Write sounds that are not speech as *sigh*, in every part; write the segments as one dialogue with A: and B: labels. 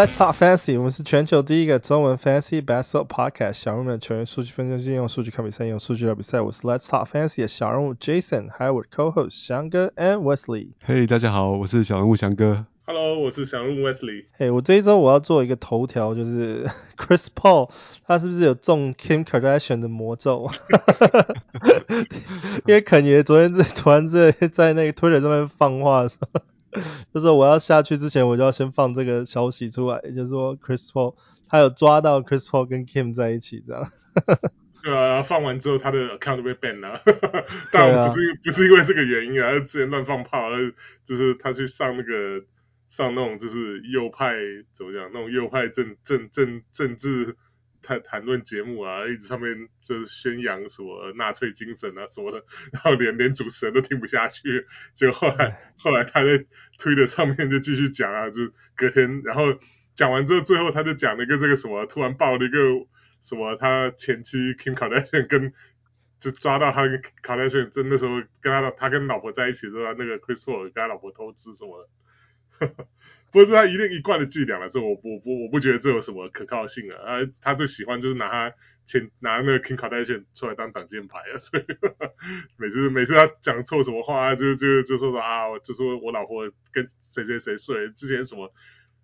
A: Hey, let's talk fantasy. 我们是全球第一个中文 fantasy basketball podcast。小人物们球员数据分析师用数据看比赛，用数据聊比赛。我是 Let's talk fantasy 的小人物 Jason，还有我的 co-host 翔哥 and Wesley。
B: Hey，大家好，我是小人物翔哥。
C: Hello，我是小人物 Wesley。
A: 嘿，我这一周我要做一个头条，就是 Chris Paul 他是不是有中 Kim Kardashian 的魔咒？因为肯爷昨天在突然在在那个 Twitter 上面放话的时候。*laughs* 就是我要下去之前，我就要先放这个消息出来，也就是说，Chris Paul 他有抓到 Chris Paul 跟 Kim 在一起，这样。*laughs*
C: 对啊，放完之后他的 account 就被 ban 了，*laughs* 当然不是、啊、不是因为这个原因啊，他之前乱放炮，就是他去上那个上那种就是右派怎么讲，那种右派政政政政治。谈 *laughs* 谈论节目啊，一直上面就是宣扬什么纳粹精神啊什么的，然后连连主持人都听不下去，结果后来后来他在推的上面就继续讲啊，就隔天，然后讲完之后，最后他就讲了一个这个什么，突然爆了一个什么，他前妻 Kim Kardashian 跟就抓到他跟 Kardashian 真的时候跟他的他跟老婆在一起的时候，那个 Chris Paul 跟他老婆偷吃什么的。不是他一定一贯的伎俩了，这我不我不我不觉得这有什么可靠性啊。啊，他最喜欢就是拿他前拿那个 Kim Kardashian 出来当挡箭牌啊，*laughs* 所以每次每次他讲错什么话，就就就说说啊，就说我老婆跟谁谁谁睡，之前什么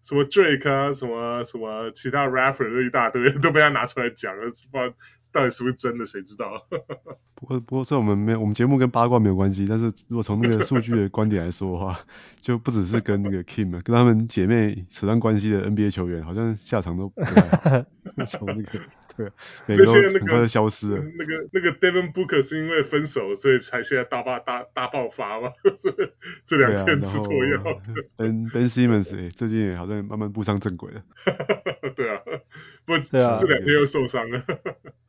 C: 什么 Drake 啊，什么什么其他 rapper 都一大堆都被他拿出来讲了，是吧？*laughs* 到底是不是真的，谁知道？*laughs*
B: 不过，不过，这我们没有，我们节目跟八卦没有关系。但是如果从那个数据的观点来说的话，*laughs* 就不只是跟那个 Kim，跟他们姐妹扯上关系的 NBA 球员，好像下场都不太好。从那个。对，每个都很快就消失了。
C: 那个那个 Devin Booker 是因为分手，所以才现在大爆大大爆发嘛？这两天吃错药。
B: Ben Ben Simmons、欸、最近也好像慢慢步上正轨了。
C: 对啊，不过这两天又受伤了。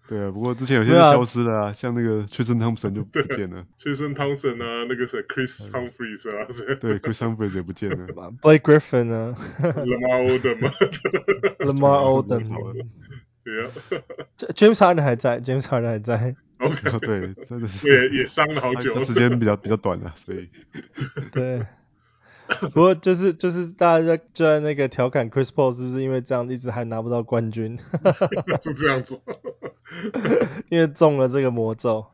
B: 对啊，不过之前有些消失了啊，像那个 Tristan Thompson 就不见了。
C: Tristan Thompson 啊，那个谁 Chris Humphries 啊，
B: 对 Chris Humphries 也不见了。
A: Blake Griffin 啊
C: ，Lamar Odom 嘛
A: ，Lamar Odom。
C: 对啊
A: ，James Harden 还在，James Harden 还在。
B: OK，对，真的是
C: 也也伤了好久，
B: 时间比较比较短了，所以。
A: 对。*coughs* 不过就是就是大家在就在那个调侃 Chris Paul 是不是因为这样一直还拿不到冠军？*laughs*
C: 是这样子。*laughs*
A: 因为中了这个魔咒。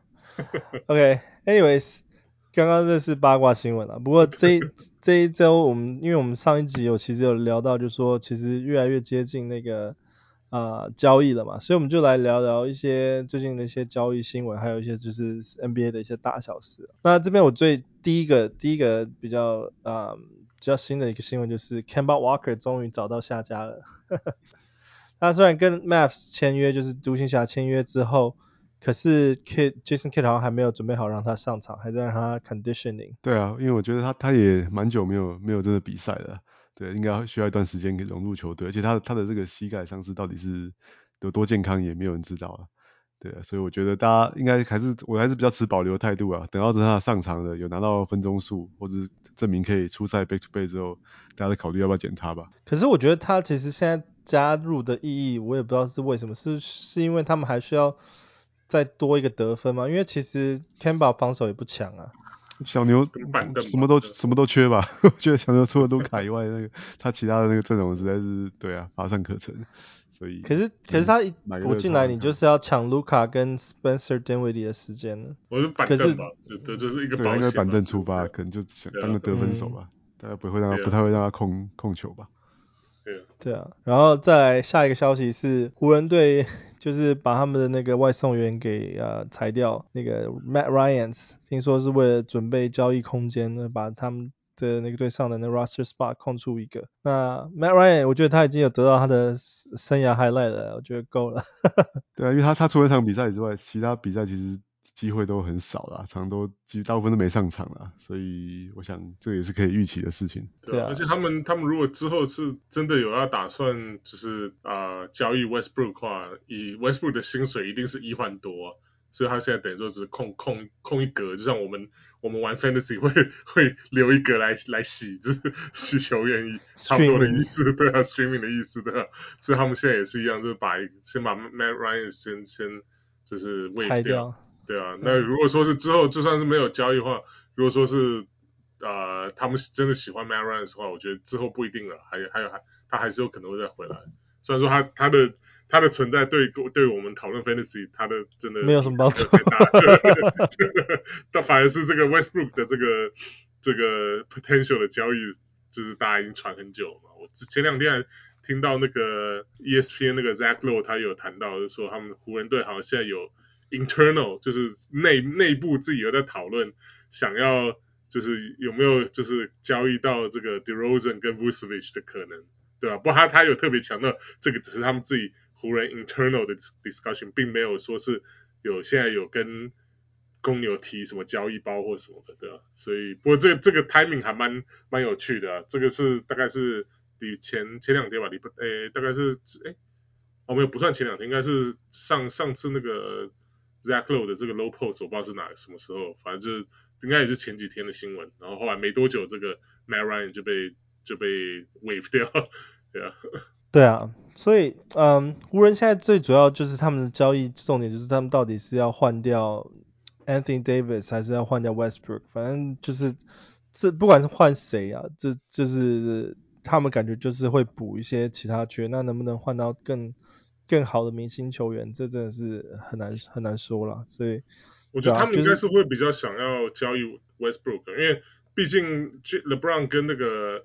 A: OK，Anyways，、okay, 刚刚这是八卦新闻了。不过这一这一周我们因为我们上一集有其实有聊到，就是说其实越来越接近那个。啊、交易了嘛，所以我们就来聊聊一些最近的一些交易新闻，还有一些就是 NBA 的一些大小事。那这边我最第一个第一个比较啊、比较新的一个新闻就是 Kemba Walker 终于找到下家了。*laughs* 他虽然跟 Mavs 签约，就是独行侠签约之后，可是 Kid Jason Kidd 好像还没有准备好让他上场，还在让他 conditioning。
B: 对啊，因为我觉得他他也蛮久没有没有这个比赛了。对，应该需要一段时间给融入球队，而且他的他的这个膝盖伤势到底是有多健康，也没有人知道啊。对啊，所以我觉得大家应该还是我还是比较持保留态度啊。等到等他上场了，有拿到分钟数，或者是证明可以出赛 back to back 之后，大家再考虑要不要捡他吧。
A: 可是我觉得他其实现在加入的意义，我也不知道是为什么，是是因为他们还需要再多一个得分吗？因为其实 Campbell 防守也不强啊。
B: 小牛什么都什么都缺吧，*laughs* 我觉得小牛除了卢卡以外，那个他其他的那个阵容实在是对啊乏善可陈，所以
A: 可是可是他一补进来，你就是要抢卢卡跟 Spencer Dinwiddie 的时间了。
C: 我是板凳吧，对这是一个
B: 对，应该板凳出发，可能就想当个得分手吧，大概不会让他不太会让他控控球吧。
C: 对啊，
A: 对啊，然后再来下一个消息是湖人队。就是把他们的那个外送员给呃裁掉，那个 Matt Ryan，听说是为了准备交易空间那，把他们的那个队上的那 roster spot 空出一个。那 Matt Ryan，我觉得他已经有得到他的生涯 highlight 了，我觉得够了。*laughs*
B: 对啊，因为他他除了这场比赛之外，其他比赛其实。机会都很少啦，常都几乎大部分都没上场啦，所以我想这也是可以预期的事情。
C: 对啊，而且他们他们如果之后是真的有要打算，就是啊、呃、交易 Westbrook 的话，以 Westbrook 的薪水一定是一换多，啊，所以他现在等于说只是空空空一格，就像我们我们玩 Fantasy 会 *laughs* 会留一格来来洗，就是 *laughs* 洗球员差不多的意思，对啊，Streaming 的意思对啊，所以他们现在也是一样，就是把先把 Matt Ryan 先先就是 waive 掉。对啊，那如果说是之后就算是没有交易的话，如果说是呃他们真的喜欢 Matt Ryan 的话，我觉得之后不一定了，还有还有还他还是有可能会再回来。虽然说他他的他的存在对对我们讨论 Fantasy 他的真的
A: 没有什么帮助，*laughs*
C: 但反而是这个 Westbrook 的这个这个 potential 的交易，就是大家已经传很久了嘛。我前两天还听到那个 ESPN 那个 Zach Lowe 他有谈到，就是说他们湖人队好像现在有 internal 就是内内部自己有在讨论，想要就是有没有就是交易到这个 DeRozan 跟 Vucevic 的可能。对吧？不过他他有特别强调，这个只是他们自己湖人 internal 的 discussion，并没有说是有现在有跟公牛提什么交易包或什么的，对吧？所以不过这个这个 timing 还蛮蛮有趣的。这个是大概是比前前两天吧，礼拜诶大概是诶哦没有不算前两天，应该是上上次那个 Zach Lowe 的这个 low post，我不知道是哪什么时候，反正就是应该也是前几天的新闻。然后后来没多久，这个 Matt Ryan 就被就被 wave 掉。对啊，*laughs*
A: 对啊，所以嗯，湖人现在最主要就是他们的交易重点就是他们到底是要换掉 Anthony Davis 还是要换掉 Westbrook，反正就是这不管是换谁啊，这就是他们感觉就是会补一些其他缺，那能不能换到更更好的明星球员，这真的是很难很难说了。所以
C: 我觉得他们应该是会比较想要交易 Westbrook，因为毕竟 LeBron 跟那个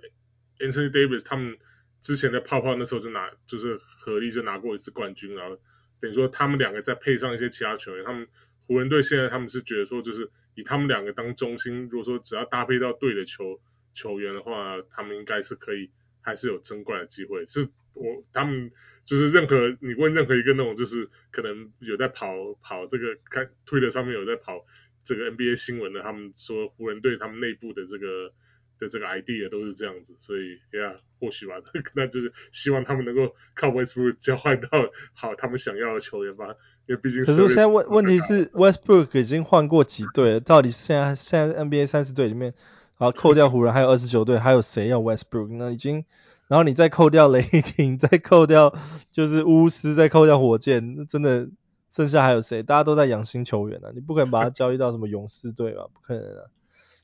C: Anthony Davis 他们。之前的泡泡那时候就拿就是合力就拿过一次冠军，然后等于说他们两个再配上一些其他球员，他们湖人队现在他们是觉得说就是以他们两个当中心，如果说只要搭配到对的球球员的话，他们应该是可以还是有争冠的机会。是我他们就是任何你问任何一个那种就是可能有在跑跑这个看推特上面有在跑这个 NBA 新闻的，他们说湖人队他们内部的这个。的这个 idea 都是这样子，所以呀，或许吧，*laughs* 那就是希望他们能够靠 Westbrook 交换到好他们想要的球员吧，因为毕竟。可
A: 是现在问问题是 Westbrook 已经换过几队了？到底现在现在 NBA 三十队里面，好扣掉湖人 *laughs* 还有二十九队，还有谁要 Westbrook？那已经，然后你再扣掉雷霆，*laughs* 再扣掉就是巫师，再扣掉火箭，那真的剩下还有谁？大家都在养新球员啊，你不可能把他交易到什么勇士队吧？*laughs* 不可能啊。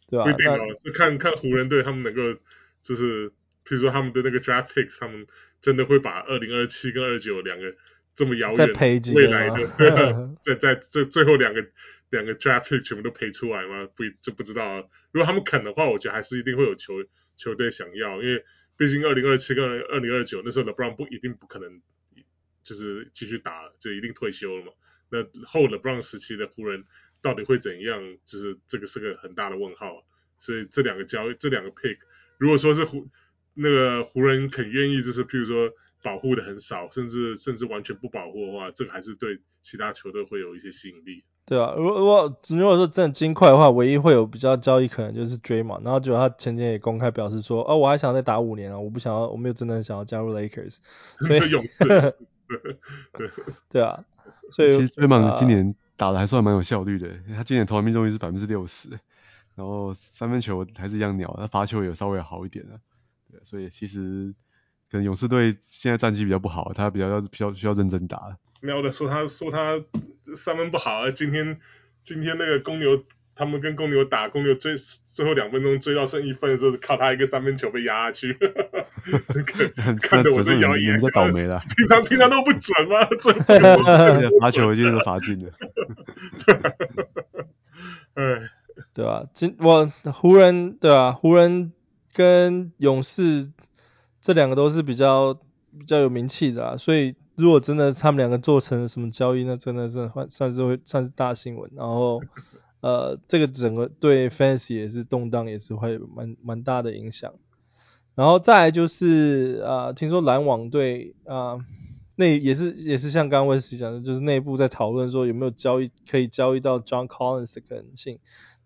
A: 对吧？
C: 不一定哦，是看看湖人队他们能够，就是譬如说他们的那个 draft picks，他们真的会把二零二七跟二九两个这么遥远未来的，对啊，在在这最后两个两个 draft pick 全部都赔出来吗？不就不知道。如果他们肯的话，我觉得还是一定会有球球队想要，因为毕竟二零二七跟二零二九那时候 LeBron 不一定不可能就是继续打，就一定退休了嘛。那后 LeBron 时期的湖人。到底会怎样？就是这个是个很大的问号，所以这两个交易，这两个 pick，如果说是湖那个湖人肯愿意，就是譬如说保护的很少，甚至甚至完全不保护的话，这个还是对其他球队会有一些吸引力。
A: 对啊，如果如果如果说真的金块的话，唯一会有比较交易可能就是 Draymond，然后结果他前天也公开表示说，哦，我还想再打五年啊，我不想要，我没有真的很想要加入 Lakers，*laughs* 所以勇士，对 *laughs* 对啊，所以
B: 其实 Draymond 今年。打的还算蛮有效率的，他今年投篮命中率是百分之六十，然后三分球还是一样鸟，他罚球也稍微好一点啊，对，所以其实可能勇士队现在战绩比较不好，他比较要比较需要认真打。
C: 喵的说他说他三分不好，今天今天那个公牛。他们跟公牛打，公牛追最后两分钟追到剩一分的时候，靠他一个三分球被压下去，*laughs* 这个看得我都咬牙。
B: 你们倒霉了。
C: 平常平常都不准吗？*laughs* 这这个 *laughs*
B: 罚球一定都罚进了。
C: 哎，
A: 对吧？今我湖人对吧？湖人跟勇士这两个都是比较比较有名气的啊，所以如果真的他们两个做成了什么交易，那真的是算算是会算是大新闻，然后。*laughs* 呃，这个整个对 Fantasy 也是动荡，也是会蛮蛮大的影响。然后再来就是啊、呃，听说篮网队啊，那也是也是像刚刚威斯讲的，就是内部在讨论说有没有交易可以交易到 John Collins 的可能性。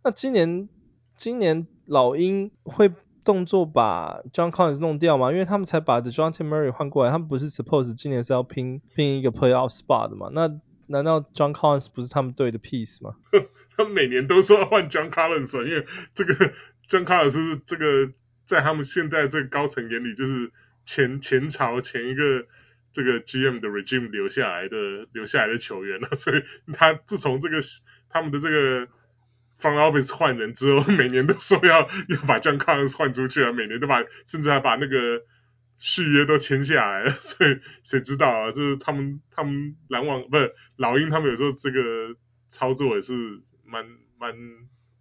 A: 那今年今年老鹰会动作把 John Collins 弄掉嘛？因为他们才把 The John T. Murray 换过来，他们不是 Suppose 今年是要拼拼一个 Playoff Spot 的嘛？那难道 John Collins 不是他们队的 piece 吗？*laughs*
C: 他每年都说要换 John Collins，因为这个 John Collins 是这个在他们现在这个高层眼里就是前前朝前一个这个 GM 的 regime 留下来的留下来的球员了，*laughs* 所以他自从这个他们的这个 front office 换人之后，每年都说要要把 John Collins 换出去啊，每年都把甚至还把那个续约都签下来了，*laughs* 所以谁知道啊？就是他们他们篮网不是老鹰，他们有时候这个操作也是蛮蛮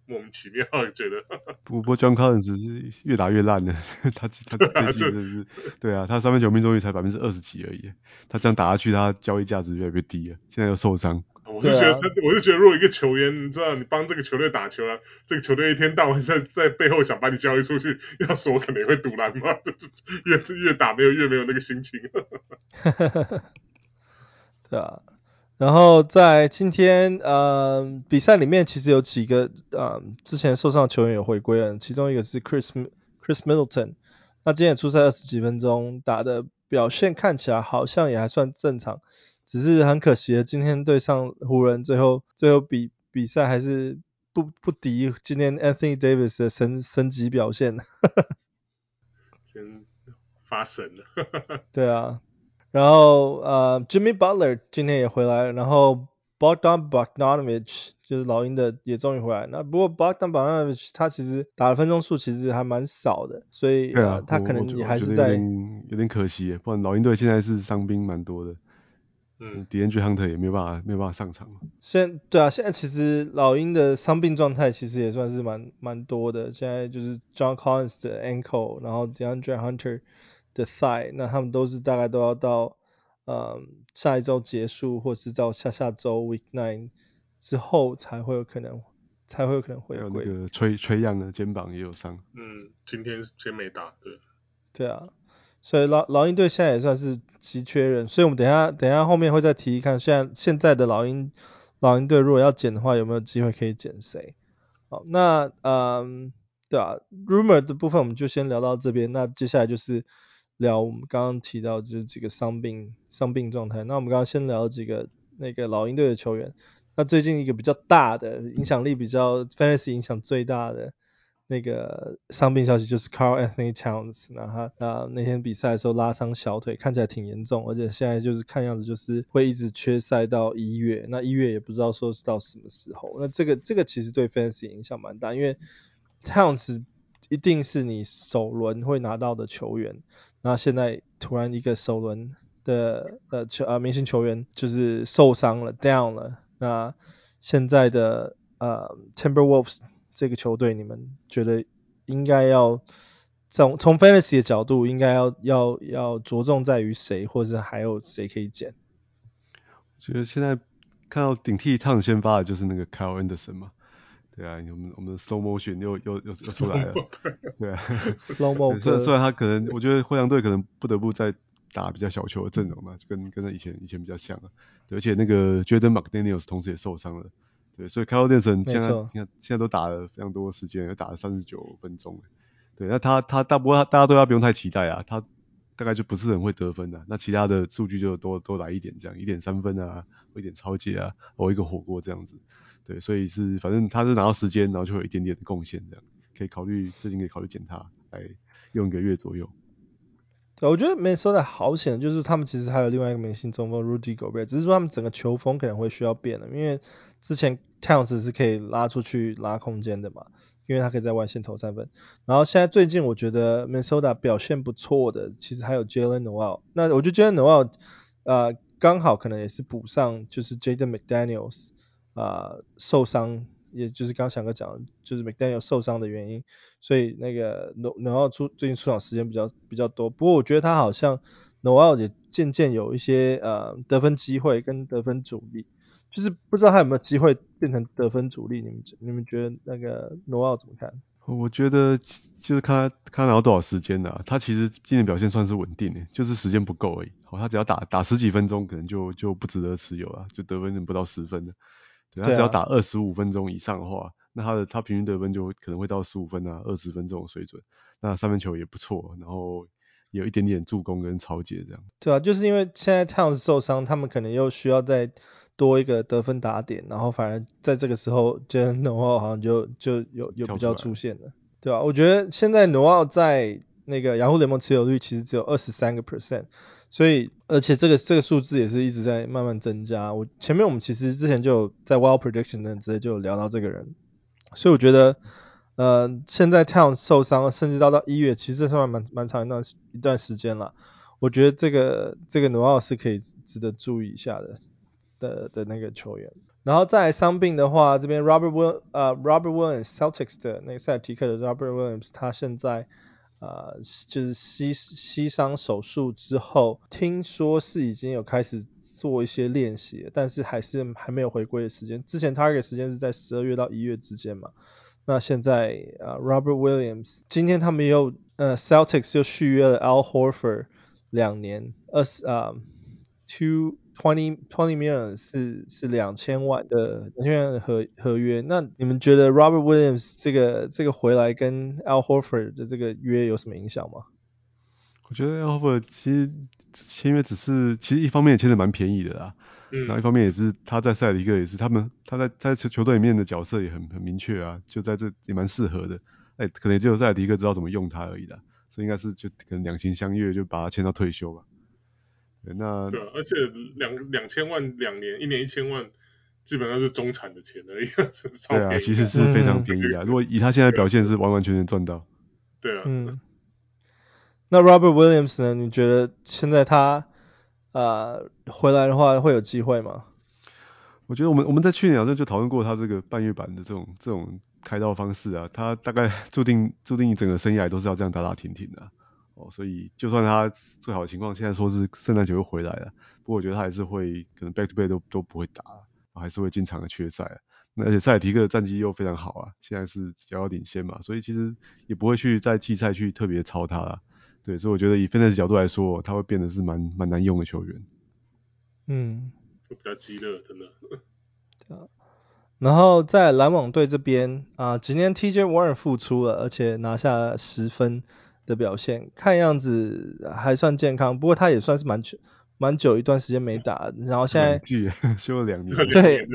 C: 莫名其妙，觉得。*laughs*
B: 不过 John Collins 是越打越烂了，*laughs* 他他最近真的是对啊，他三分球命中率才百分之二十几而已，他这样打下去，他交易价值越来越低了，现在又受伤。
C: 我就觉得他，啊、我就觉得，如果一个球员，你知道，你帮这个球队打球啊，这个球队一天到晚在在背后想把你交易出去，要是我可能也会赌篮嘛，这 *laughs* 这越越打没有越没有那个心情。*laughs*
A: 对啊，然后在今天呃比赛里面，其实有几个呃之前受伤的球员有回归了，其中一个是 Chris Chris Middleton，那今天也出赛二十几分钟，打的表现看起来好像也还算正常。只是很可惜的，今天对上湖人，最后最后比比赛还是不不敌今天 Anthony Davis 的神神级表现。*laughs*
C: 先发神了。*laughs*
A: 对啊，然后呃 Jimmy Butler 今天也回来了，然后 Bogdan Bogdanovic 就是老鹰的也终于回来。那不过 Bogdan Bogdanovic 他其实打的分钟数其实还蛮少的，所以
B: 对啊，
A: 呃、他可能也还是在
B: 有点，有点可惜，不然老鹰队现在是伤兵蛮多的。嗯，DeAndre Hunter 也没有办法，没有办法上场。
A: 现对啊，现在其实老鹰的伤病状态其实也算是蛮蛮多的。现在就是 John Collins 的 ankle，然后 DeAndre Hunter 的 thigh，那他们都是大概都要到呃下一周结束，或是到下下周 Week Nine 之后才会有可能，才会有可能回归。还有
B: 那个 Trae Trae Young 的肩膀也有伤。
C: 嗯，今天先没打，对。
A: 对啊。所以老老鹰队现在也算是急缺人，所以我们等一下等一下后面会再提一看，现在现在的老鹰老鹰队如果要捡的话，有没有机会可以捡谁？好，那嗯，对啊，rumor 的部分我们就先聊到这边，那接下来就是聊我们刚刚提到就是几个伤病伤病状态。那我们刚刚先聊几个那个老鹰队的球员，那最近一个比较大的影响力比较 fantasy 影响最大的。那个伤病消息就是 Carl Anthony Towns，那他啊那天比赛的时候拉伤小腿，看起来挺严重，而且现在就是看样子就是会一直缺赛到一月，那一月也不知道说是到什么时候。那这个这个其实对 Fantasy 影响蛮大，因为 Towns 一定是你首轮会拿到的球员，那现在突然一个首轮的呃球啊明星球员就是受伤了 down 了，那现在的呃 Timberwolves。这个球队，你们觉得应该要从从 fantasy 的角度，应该要要要着重在于谁，或者还有谁可以捡？
B: 我觉得现在看到顶替 Towns 先发的就是那个 Kyle Anderson 嘛，对啊，我们我们的 slow motion 又又又又出来了，对啊
A: ，slow motion。
B: 虽然虽然他可能，我觉得灰狼队可能不得不再打比较小球的阵容嘛，就跟跟他以前以前比较像啊，而且那个 Jaden McDaniels 同时也受伤了。对，所以 Kyle Anderson 现在现在现在都打了非常多时间，又打了三十九分钟。对，那他他大不过大家对他不用太期待啊，他大概就不是很会得分的。那其他的数据就多多来一点，这样一点三分啊，或一点抄截啊，偶一个火锅这样子。对，所以是反正他是拿到时间，然后就有一点点的贡献这样，可以考虑最近可以考虑减他来用一个月左右。
A: 我觉得没说的好险，就是他们其实还有另外一个明星中锋 Rudy Gobert，只是说他们整个球风可能会需要变了，因为之前 Towns 是可以拉出去拉空间的嘛，因为他可以在外线投三分。然后现在最近我觉得 Minnesota 表现不错的，其实还有 Jalen Nowell。那我觉得 Jalen Nowell 呃刚好可能也是补上就是 Jaden McDaniels 啊、呃、受伤。也就是刚刚翔哥讲，就是 McDaniel 受伤的原因，所以那个 Noel 出最近出场时间比较比较多。不过我觉得他好像 Noel 也渐渐有一些呃得分机会跟得分主力，就是不知道他有没有机会变成得分主力。你们你们觉得那个 Noel 怎么看？
B: 我觉得就是看他看他拿到多少时间了、啊，他其实今年表现算是稳定的，就是时间不够而已。好，他只要打打十几分钟，可能就就不值得持有了，就得分不到十分的。对，他只要打二十五分钟以上的话，啊、那他的他平均得分就可能会到十五分啊、二十分这种水准。那三分球也不错，然后有一点点助攻跟超截这样。
A: 对啊，就是因为现在 Towns 受伤，他们可能又需要再多一个得分打点，然后反而在这个时候，Jaylen Nowell 好像就就有有比较出现了，对吧、啊？我觉得现在 Nowell 在那个雅虎联盟持有率其实只有二十三个 percent。所以，而且这个这个数字也是一直在慢慢增加。我前面我们其实之前就有在 Wild Prediction 呢，直接就有聊到这个人。所以我觉得，呃，现在 Town 受伤，甚至到到一月，其实算蛮蛮长一段一段时间了。我觉得这个这个 Noel 是可以值得注意一下的的的那个球员。然后再伤病的话，这边 Robert Will 呃 Robert Williams Celtics 的那个塞尔提克的 Robert Williams，他现在呃就是膝膝伤手术之后，听说是已经有开始做一些练习，但是还是还没有回归的时间。之前 target 时间是在十二月到一月之间嘛。那现在呃 Robert Williams 今天他们又呃 Celtics 又续约了 Al Horford 两年二十啊 two twenty twenty million 是是两千万的两千万的合合约。那你们觉得 Robert Williams 这个这个回来跟 Al Horford 的这个约有什么影响吗？
B: 我觉得 Al Horford 其实签约只是其实一方面也签的蛮便宜的啦，嗯，然后一方面也是他在塞尔提克也是他们他在在球球队里面的角色也很很明确啊，就在这也蛮适合的，哎，可能也只有塞尔提克知道怎么用他而已啦，所以应该是就可能两情相悦就把他签到退休吧。对，那
C: 对，而且两两千万两年，一年一千万，基本上是中产的钱而已，*laughs*
B: 对啊，其实是非常便宜啊。嗯、如果以他现在表现，是完完全全赚到。
C: 对啊。
A: 嗯。那 Robert Williams 呢？你觉得现在他呃回来的话会有机会吗？
B: 我觉得我们我们在去年好像就讨论过他这个半月板的这种这种开刀方式啊，他大概 *laughs* 注定注定整个生涯都是要这样打打停停的。哦，所以就算他最好的情况，现在说是圣诞节会回来了，不过我觉得他还是会可能 back to back 都都不会打，还是会经常的缺赛。那而且塞尔提克的战绩又非常好啊，现在是遥遥领先嘛，所以其实也不会去在季赛去特别超他了。对，所以我觉得以 fantasy 角度来说，他会变得是蛮蛮难用的球员。
A: 嗯，
C: 就比较激烈，真的。*laughs*
A: 对啊然后在篮网队这边啊，今天 TJ Warren 复出了，而且拿下十分。的表现看样子还算健康，不过他也算是蛮久蛮久一段时间没打，然后现在 *laughs*
B: 休了两年，
A: 对，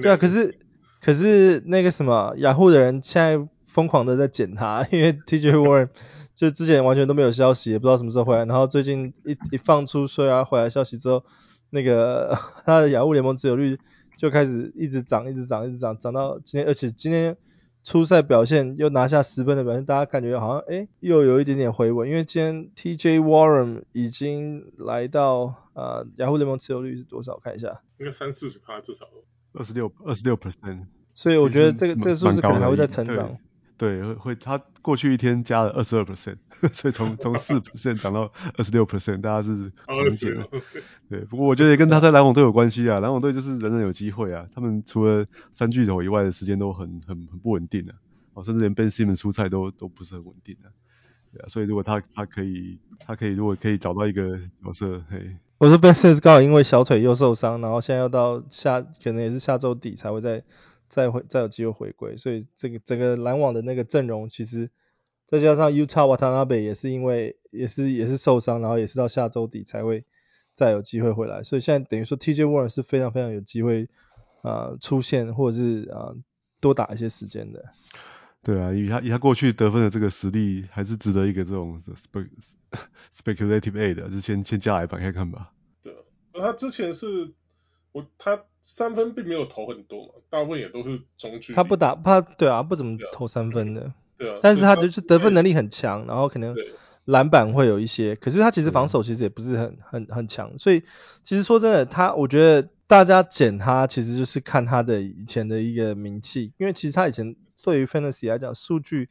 A: 对啊，可是可是那个什么雅虎的人现在疯狂的在捡他，因为 TJ Warren 就之前完全都没有消息，也不知道什么时候回来，然后最近一一放出说要回来消息之后，那个 *laughs* 他的雅虎联盟持有率就开始一直涨，一直涨，一直涨，涨到今天，而且今天。出赛表现又拿下十分的表现，大家感觉好像哎又有一点点回稳，因为今天 TJ Warren 已经来到呃雅虎联盟持有率是多少？看一下，
C: 应该三四十趴至少，
B: 二十六二十六 percent，
A: 所以我觉得这个这个数字可能还会再成长。
B: 对，会会，他过去一天加了二十二 percent，*laughs* 所以从从四 percent 涨到二十六 percent，大家是狂减了。*laughs* 对，不过我觉得也跟他在篮网队有关系啊，篮网队就是人人有机会啊，他们除了三巨头以外的时间都很很很不稳定啊，哦，甚至连 Ben Simmons 出赛都都不是很稳定啊。对啊，所以如果他他可以他可以如果可以找到一个角色，嘿，
A: 我说 Ben Simmons 刚好因为小腿又受伤，然后现在要到下可能也是下周底才会再。再回再有机会回归，所以这个整个篮网的那个阵容，其实再加上 Yuta Watanabe 也是因为也是也是受伤，然后也是到下周底才会再有机会回来，所以现在等于说 TJ Warren 是非常非常有机会啊、呃、出现或者是啊、呃、多打一些时间的。
B: 对啊，以他以他过去得分的这个实力，还是值得一个这种 speculative aid 的，就先先加来吧，看看吧。
C: 对，那他之前是我他。三分并没有投很多嘛，大部分也都是中距。
A: 他不打，他对啊，不怎么投三分的。
C: 对
A: 但是他就是得分能力很强，然后可能篮板会有一些，可是他其实防守其实也不是很很很强，所以其实说真的，他我觉得大家捡他其实就是看他的以前的一个名气，因为其实他以前对于 fantasy 来讲，数据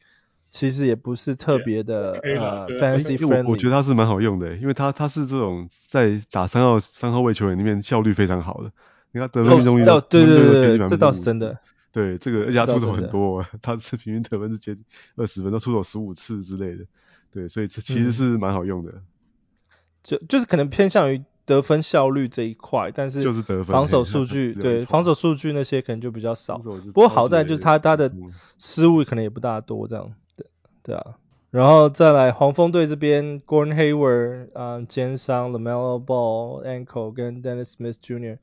A: 其实也不是特别的
C: yeah,
A: 呃 fantasy friendly。
B: 我我觉得他是蛮好用的，因为他他是这种在打三号三号位球员里面效率非常好的。你看得分命中率，
A: 对对对对，这倒是真的。
B: 对，这个而且他出手很多，他是平均得分是接近二十分，都出手十五次之类的。对，所以这其实是蛮好用的。嗯、
A: 就就是可能偏向于得分效率这一块，但是
B: 就是得分
A: 防守数据，*laughs* 对防守数据那些可能就比较少。不过好在就是他他的失误可能也不大多这样。对对啊，然后再来黄蜂队这边，Gordon Hayward 啊、呃、肩伤，LaMelo Ball ankle 跟 Dennis Smith Jr.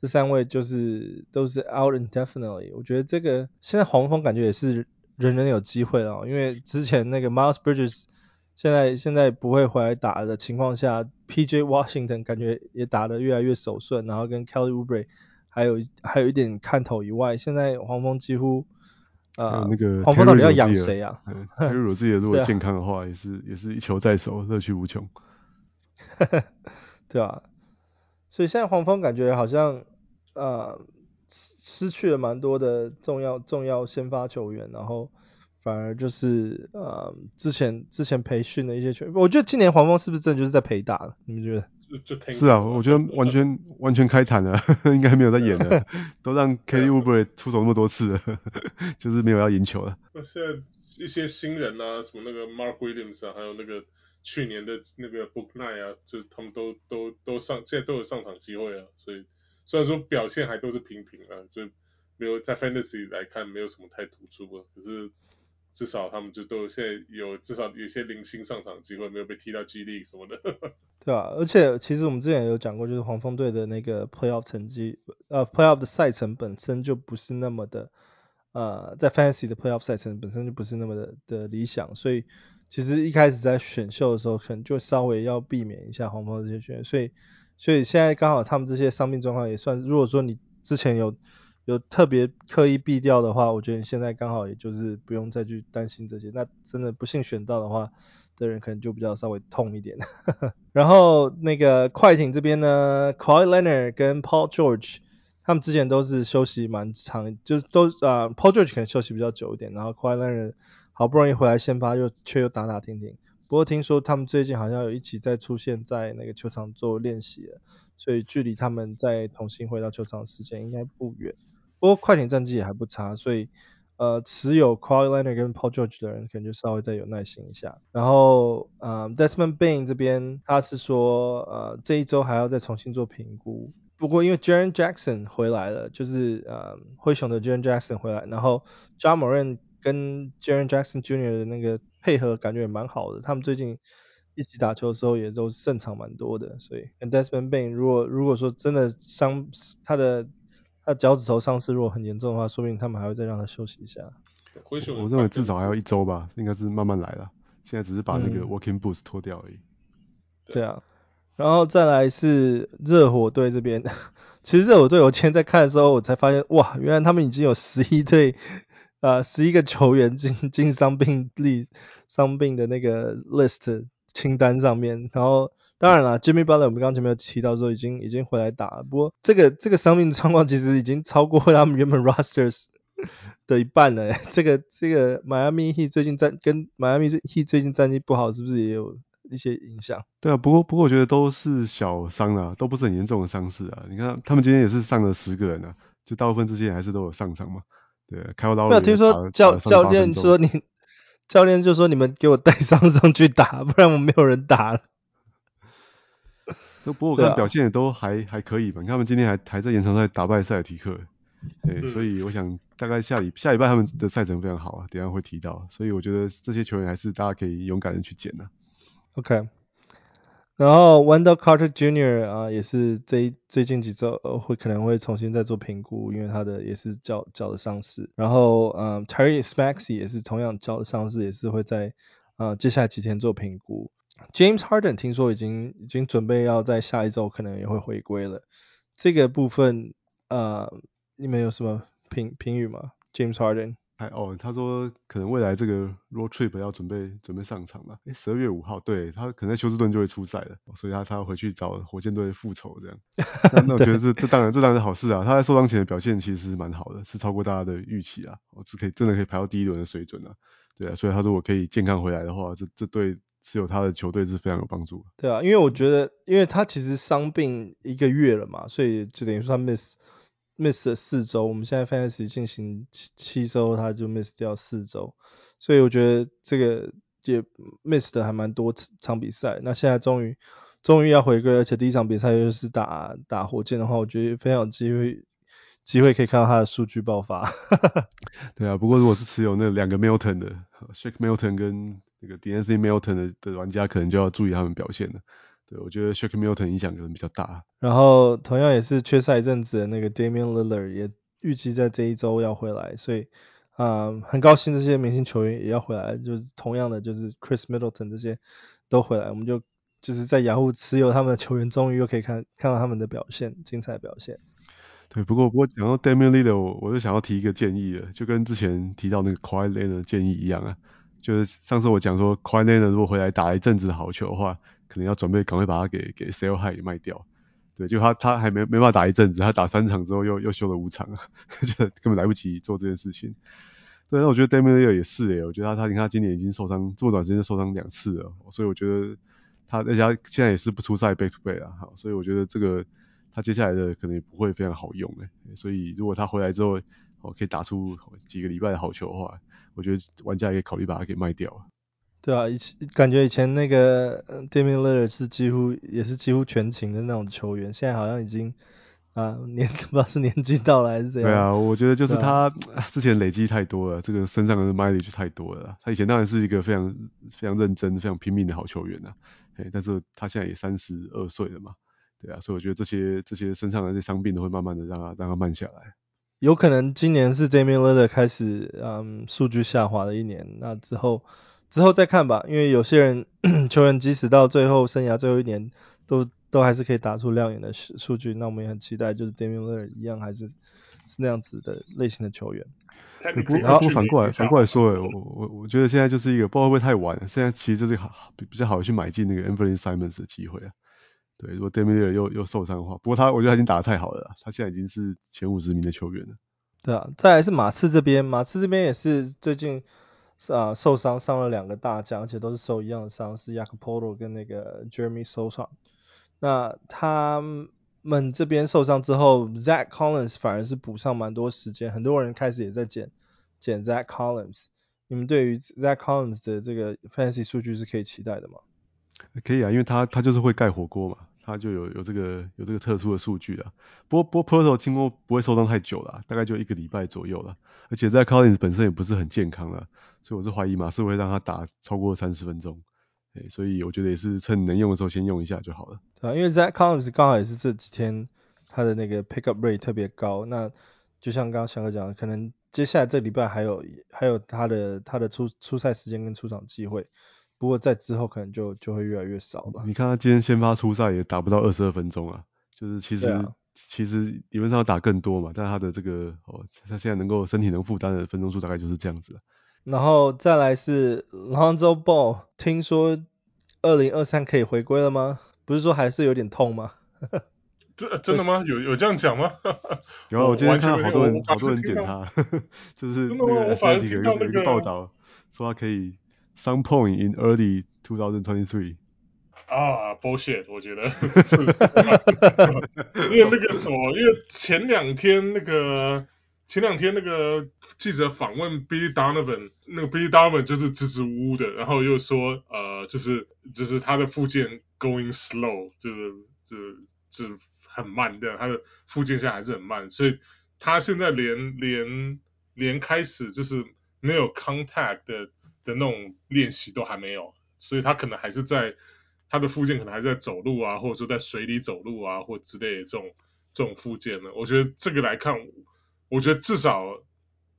A: 这三位就是都是 out indefinitely，我觉得这个现在黄蜂感觉也是人人有机会了，因为之前那个 Miles Bridges 现在现在不会回来打的情况下，PJ Washington 感觉也打得越来越手顺，然后跟 Kelly Oubre 还有还有一点看头以外，现在黄蜂几乎啊，
B: 那个
A: 黄蜂到底要养谁啊？
B: 嗯，Terry Rozier 如果 *laughs* 健康的话，也是也是一球在手，乐趣无穷。*laughs*
A: 对啊，所以现在黄蜂感觉好像呃失失去了蛮多的重要重要先发球员，然后反而就是呃之前之前培训的一些球员，我觉得今年黄蜂是不是真的就是在陪打了？你们觉得？*laughs*
B: 是啊，我觉得完全完全开坛了，*laughs* 应该没有在演了，都让 Kelly Oubre 出手那么多次了，*laughs* 就是没有要赢球了。
C: 那现在一些新人啊，什么那个 Mark Williams 啊，还有那个去年的那个 Book Night 啊，就他们都都都上，现在都有上场机会啊。所以虽然说表现还都是平平啊，就没有在 Fantasy 来看没有什么太突出啊，可是。至少他们就都现在有至少有些零星上场机会，没有被踢到 G League 什么的。*laughs*
A: 对啊，而且其实我们之前有讲过，就是黄蜂队的那个 Playoff 成绩，呃，Playoff 的赛程本身就不是那么的，呃，在 Fantasy 的 Playoff 赛程本身就不是那么的的理想，所以其实一开始在选秀的时候，可能就稍微要避免一下黄蜂这些球员，所以所以现在刚好他们这些伤病状况也算，如果说你之前有。有特别刻意避掉的话，我觉得你现在刚好也就是不用再去担心这些。那真的不幸选到的话的人，可能就比较稍微痛一点。*laughs* 然后那个快艇这边呢，Kawhi Leonard 跟 Paul George，他们之前都是休息蛮长，就是都啊、Paul George 可能休息比较久一点，然后 Kawhi Leonard 好不容易回来先发，又却又打打停停。不过听说他们最近好像有一起再出现在那个球场做练习了，所以距离他们再重新回到球场的时间应该不远。不过快艇战绩也还不差，所以呃持有 Kawhi Leonard 跟 Paul George 的人可能就稍微再有耐心一下。然后呃 Desmond Bane 这边他是说呃这一周还要再重新做评估。不过因为 Jaren Jackson 回来了，就是呃灰熊的 Jaren Jackson 回来，然后 Ja Morant 跟 Jaren Jackson Jr. 的那个配合感觉也蛮好的，他们最近一起打球的时候也都胜场蛮多的，所以 Desmond Bane 如果如果说真的伤他的。他脚趾头伤势如果很严重的话，说不定他们还会再让他休息一下。
B: 我认为至少还要一周吧，应该是慢慢来了。现在只是把那个 Walking Boots 脱掉而已。
A: 嗯。对啊，然后再来是热火队这边。*laughs* 其实热火队我今天在看的时候，我才发现哇，原来他们已经有十一队啊，十一个球员进 *laughs* 进伤病例伤病的那个 list 清单上面，然后。当然了，Jimmy Butler 我们刚刚前面有提到说已经已经回来打，不过这个这个伤病状况其实已经超过他们原本 rosters *laughs* 的一半了。*laughs* 这个这个 Miami Heat 最近战跟 Miami Heat 最近战绩不好，是不是也有一些影响？
B: 对啊，不过不过我觉得都是小伤啊，都不是很严重的伤势啊。你看他们今天也是上了十个人啊，就大部分这些人还是都有上场嘛。对开过
A: 刀没有听说教教练说你 *laughs* 教练就说你们给我带伤上去打，不然我没有人打了。*laughs*
B: 不过我看表现也都还、啊、还可以吧，你看他们今天还还在延长赛打败塞尔提克，对，嗯、所以我想大概下礼下礼拜他们的赛程非常好啊，等下会提到，所以我觉得这些球员还是大家可以勇敢的去捡的。
A: OK，然后 Wendell Carter Jr. 啊也是这最近几周会可能会重新再做评估，因为他的也是脚脚的伤势，然后嗯 Tyrese Maxey 也是同样脚的伤势，也是会在啊接下来几天做评估。James Harden 听说已经已经准备要在下一周可能也会回归了，这个部分呃你们有什么评评语吗？James Harden
B: 还哦，他说可能未来这个 road trip 要准备准备上场了，诶，十二月五号，对，他可能在休斯顿就会出赛了，所以他他要回去找火箭队复仇这样。那那我觉得 *laughs* 这这当然这当然是好事啊，他在受伤前的表现其实是蛮好的，是超过大家的预期啊，我是可以真的可以排到第一轮的水准啊，对啊，所以他说我可以健康回来的话，这这对。持有他的球队是非常有帮助。
A: 对啊，因为我觉得，因为他其实伤病一个月了嘛，所以就等于说他 miss miss 了四周。我们现在 Fancy 进行七七周，他就 miss 掉四周，所以我觉得这个也 miss 的还蛮多场比赛。那现在终于终于要回归，而且第一场比赛又是打打火箭的话，我觉得非常有机会机会可以看到他的数据爆发。*laughs*
B: 对啊，不过如果是持有那两个 Milton 的 Shake Milton 跟那个 d n c Milton 的的玩家可能就要注意他们表现了。对，我觉得 Shake Milton 影响可能比较大。
A: 然后同样也是缺赛一阵子的那个 Damian Lillard 也预计在这一周要回来，所以啊、呃、很高兴这些明星球员也要回来，就是同样的就是 Chris Middleton 这些都回来，我们就就是在雅虎持有他们的球员，终于又可以看看到他们的表现，精彩表现。
B: 对，不过不过讲到 Damian Lillard，我我就想要提一个建议了，就跟之前提到那个 Kawhi Leonard 的建议一样啊，就是上次我讲说 Kawhi Leonard 如果回来打一阵子好球的话，可能要准备赶快把他给给 sell high 给卖掉。对，就他他还没没办法打一阵子，他打三场之后又又休了五场啊，*laughs* 就根本来不及做这件事情。对，那我觉得 Damian l i l l 也是诶，我觉得他他你看他今年已经受伤这么短时间受伤两次了，所以我觉得他而且他现在也是不出赛 back to back 啊，好，所以我觉得这个。他接下来的可能也不会非常好用诶，所以如果他回来之后，哦可以打出几个礼拜的好球的话，我觉得玩家也可以考虑把他给卖掉。
A: 对啊，以前感觉以前那个 Damian Lillard 是几乎也是几乎全勤的那种球员，现在好像已经啊年 *laughs* 不知道是年纪到了还是怎样。
B: 对啊，我觉得就是他之前累积太多了，这个身上的 mileage 太多了。他以前当然是一个非常非常认真、非常拼命的好球员呐啊，但是他现在也三十二岁了嘛。对啊，所以我觉得这些这些身上的这些伤病都会慢慢的让他让他慢下来。
A: 有可能今年是 Damian Lillard 开始嗯数据下滑的一年，那之后之后再看吧。因为有些人 *clears throat* 球员即使到最后生涯最后一年都都还是可以打出亮眼的数据，那我们也很期待就是 Damian Lillard 一样还是是那样子的类型的球员。
B: 不过不反过来反过来说，我我我觉得现在就是一个不知道会不会太晚了，现在其实就是好比较好去买进那个 Anfernee Simons 的机会啊。对，如果 Damian Lillard 又又受伤的话，不过他我觉得他已经打得太好了，他现在已经是前五十名的球员了。
A: 对啊，再来是马刺这边，马刺这边也是最近啊受伤伤了两个大将，而且都是受一样的伤，是 Jakob Poeltl 跟那个 Jeremy s o s a。那他们这边受伤之后，Zach Collins 反而是补上蛮多时间，很多人开始也在捡捡 Zach Collins。你们对于 Zach Collins 的这个 fantasy 数据是可以期待的吗？
B: 可以啊，因为他他就是会盖火锅嘛。他就有有这个有这个特殊的数据了，不过不过 Poeltl 听说不会受伤太久了，大概就一个礼拜左右了，而且在 Collins 本身也不是很健康了，所以我是怀疑马刺会让他打超过三十分钟，哎，所以我觉得也是趁能用的时候先用一下就好了。
A: 对啊，因为在 Collins 刚好也是这几天他的那个 pick up rate 特别高，那就像刚刚翔哥讲的，可能接下来这礼拜还有还有他的他的出出赛时间跟出场机会。不过在之后可能就就会越来越少了。
B: 你看他今天先发出赛也打不到二十二分钟啊，就是其实、啊、其实理论上要打更多嘛，但他的这个哦，他现在能够身体能负担的分钟数大概就是这样子。
A: 然后再来是 Lonzo Ball，听说二零二三可以回归了吗？不是说还是有点痛吗？*laughs*
C: 这真的吗？有有这样讲吗？
B: 有啊，我今天看到好多人好多人剪他，*laughs* 就是那个 Athletic 有一个有一个报道说他可以。Some point in early 2023。
C: 啊，bullshit！我觉得，*laughs* 因为那个什么，因为前两天那个前两天那个记者访问 Billy Donovan，那个 Billy Donovan 就是支支吾吾的，然后又说呃，就是就是他的附件 going slow，就是就是就是很慢的，他的附件现在还是很慢，所以他现在连连连开始就是没有 contact 的。那种练习都还没有，所以他可能还是在他的附件，可能还在走路啊，或者说在水里走路啊，或之类的这种这种附件呢。我觉得这个来看，我觉得至少，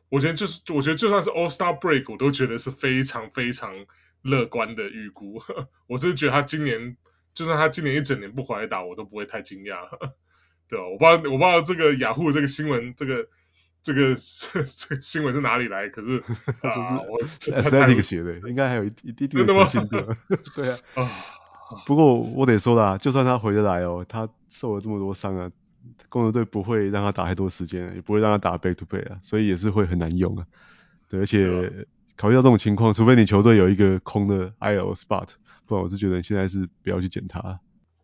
C: 我觉得就是，我觉得就算是 All Star Break，我都觉得是非常非常乐观的预估。*laughs* 我是觉得他今年，就算他今年一整年不回来打，我都不会太惊讶。*laughs* 对吧？我不知道，我不知道这个雅虎这个新闻这个。这个这这个新闻是哪里来？可是 *laughs* 啊，我
B: Athletic 写的，应该还有一一定的可信度。*laughs* 对啊。啊。不过我得说啦，就算他回得来哦，他受了这么多伤啊，公牛队不会让他打太多时间，也不会让他打 back to back 啊，所以也是会很难用啊。对，而且考虑到这种情况，除非你球队有一个空的 IL spot，不然我是觉得你现在是不要去捡他。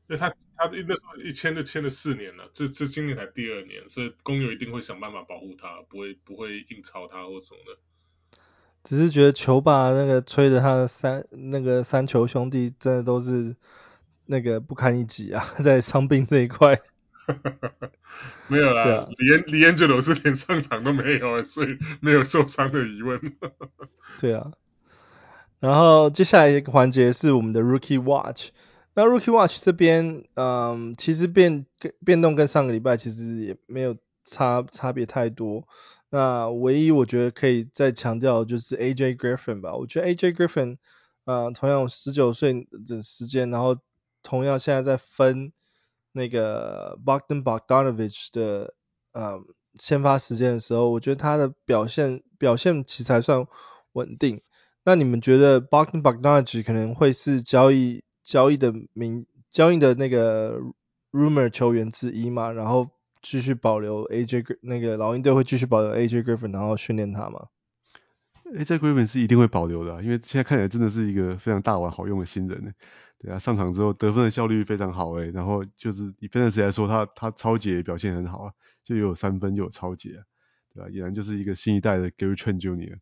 C: 因为他他那时候一签就签了四年了，这这今年才第二年，所以公牛一定会想办法保护他，不会不会硬炒他或什么的。
A: 只是觉得球霸那个吹的他的三那个三球兄弟真的都是那个不堪一击啊，*laughs* 在伤病这一块。*laughs*
C: 没有啦，李安李安杰罗是连上场都没有，所以没有受伤的疑问。
A: 对啊，然后接下来一个环节是我们的 Rookie Watch。那 Rookie Watch 这边，嗯，其实变变动跟上个礼拜其实也没有差差别太多。那唯一我觉得可以再强调就是 AJ Griffin 吧。我觉得 AJ Griffin，呃，同样十九岁的时间，然后同样现在在分那个 Bogdan Bogdanovic 的呃先发时间的时候，我觉得他的表现表现其实还算稳定。那你们觉得 Bogdan Bogdanovic 可能会是交易交易的名交易的那个 rumor 球员之一嘛？然后继续保留 AJ 那个老鹰队会继续保留 AJ Griffin，然后训练他吗
B: ？AJ Griffin 是一定会保留的，因为现在看起来真的是一个非常大碗好用的新人呢。对啊，上场之后得分的效率非常好诶，然后就是以分子来说，他他抄截表现很好啊，就有三分又有抄截啊，对吧？俨然就是一个新一代的 Gary Trent Jr.，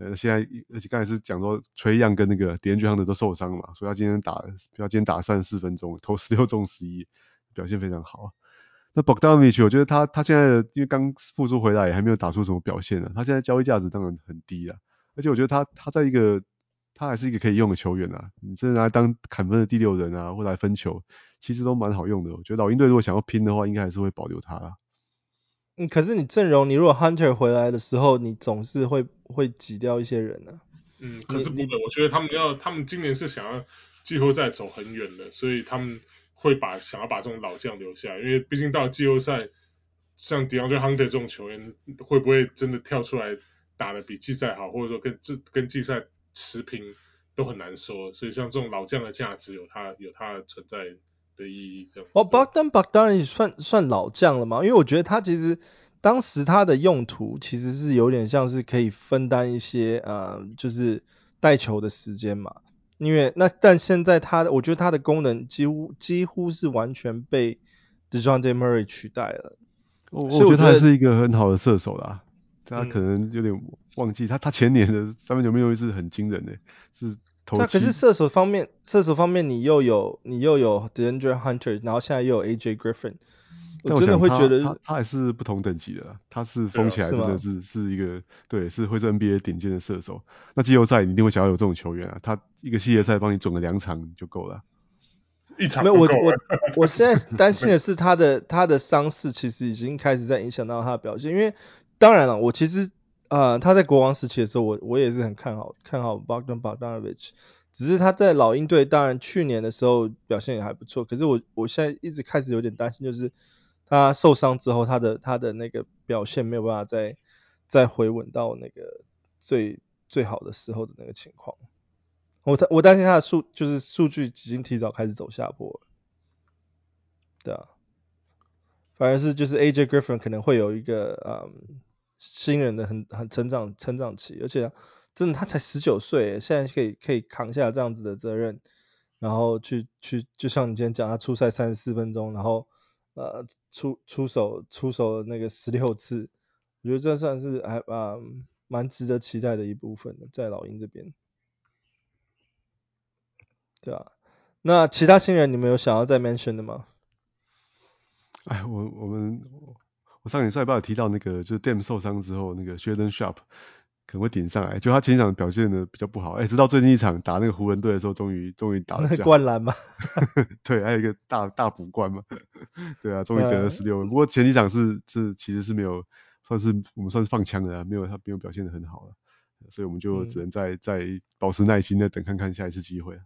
B: 呃，现在而且刚才是讲说崔样跟那个 DeAndre Hunter 都受伤了嘛，所以他今天打，他今天打三十四分钟，投十六中十一，表现非常好。那 Bogdanovic 我觉得他他现在的因为刚复出回来也还没有打出什么表现啊，他现在交易价值当然很低啊，而且我觉得他他在一个。他还是一个可以用的球员啊，你真的拿来当砍分的第六人啊，或来分球，其实都蛮好用的。我觉得老鹰队如果想要拼的话，应该还是会保留他啦。
A: 嗯，可是你阵容，你如果 Hunter 回来的时候，你总是会会挤掉一些人呢、啊。
C: 嗯，可是不会，我觉得他们要，他们今年是想要季后赛走很远的，所以他们会把想要把这种老将留下来，因为毕竟到季后赛，像 DeAndre Hunter 这种球员，会不会真的跳出来打得比季赛好，或者说跟季跟季赛。持平都很难说，所以像这种老将的价值有它有它存在的意义。这样
A: 哦，Bogdan Bogdanovic 算算老将了嘛？因为我觉得他其实当时他的用途其实是有点像是可以分担一些呃，就是带球的时间嘛。因为那但现在他我觉得他的功能几乎几乎是完全被 Dejounte Murray 取代了。
B: 我我觉得他是一个很好的射手啦。他可能有点忘记，他他前年的三分球命中率是很惊人的，是投。那
A: 可是射手方面，射手方面你又有你又有 DeAndre Hunter，然后现在又有 AJ Griffin，
B: 我，
A: 我真的会觉得
B: 他他还是不同等级的，他是封起来真的是是，是一个对，是会是 NBA 顶尖的射手。那季后赛你一定会想要有这种球员啊，他一个系列赛帮你准个两场就够了。
C: 一场
A: 没有我我我现 *laughs* 在担心的是他的他的伤势其实已经开始在影响到他的表现，因为。当然了，我其实呃他在国王时期的时候，我我也是很看好看好 Bogdan Bogdanovic，只是他在老鹰队，当然去年的时候表现也还不错，可是我我现在一直开始有点担心，就是他受伤之后，他的他的那个表现没有办法再再回稳到那个最最好的时候的那个情况。我我担心他的数就是数据已经提早开始走下坡了，对啊，反而是就是 AJ Griffin 可能会有一个嗯。新人的很很成长成长期，而且真的他才十九岁，现在可以可以扛下这样子的责任，然后去去就像你今天讲，他出赛三十四分钟，然后呃出出手出手那个十六次，我觉得这算是还啊蛮值得期待的一部分的，在老鹰这边，对啊，那其他新人你们有想要再 mention 的吗？
B: 哎，我我们。我上礼拜不有提到那个，就是 Dame 受伤之后，那个 Sheldon Sharpe 可能会顶上来。就他前一场表现的比较不好，哎、欸，直到最近一场打那个湖人队的时候，终于终于打了下。
A: 灌篮嘛？*laughs*
B: 对，还有一个大大补灌嘛。对啊，终于得了十六分。不过前几场是是其实是没有，算是我们算是放枪的，没有他没有表现的很好了，所以我们就只能再、嗯、再保持耐心的等看看下一次机会。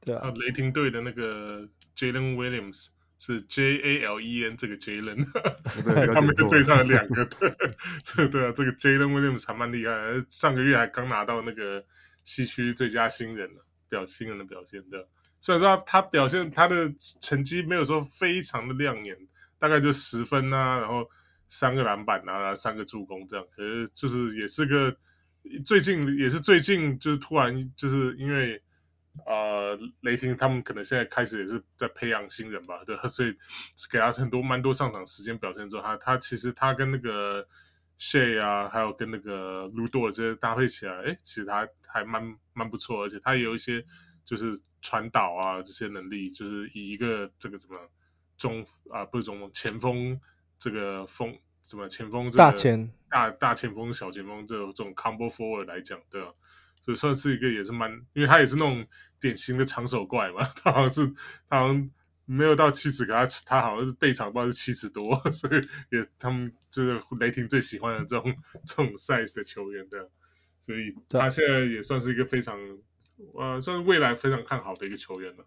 A: 对啊，
C: 雷霆队的那个 Jalen Williams。是 J A L E N 这个 Jalen，*laughs* 他们就对上了两个，*laughs* 对，对啊，这个 Jalen Williams 还蛮厉害，上个月还刚拿到那个西区最佳新人表新人的表现的，虽然说他他表现他的成绩没有说非常的亮眼，大概就十分啊，然后三个篮板啊，三个助攻这样，可是就是也是个最近也是最近就是突然就是因为。呃，雷霆他们可能现在开始也是在培养新人吧，对，*laughs* 所以给他很多蛮多上场时间表现之后，他他其实他跟那个 Shay 啊，还有跟那个 Lu Dort 这些搭配起来，哎，其实他还蛮蛮不错，而且他也有一些就是传导啊这些能力，就是以一个这个什么中啊、呃、不是中锋前锋这个锋什么前锋这个大
A: 前
C: 大大前锋小前锋这种这种 Combo Forward 来讲，对吧？所以算是一个也是蛮，因为他也是那种典型的长手怪嘛，*laughs* 他好像是他好像没有到七十，可他他好像是背长不知道是七十多，所以也他们就是雷霆最喜欢的这种这种 size 的球员的，所以他现在也算是一个非常呃算是未来非常看好的一个球员了。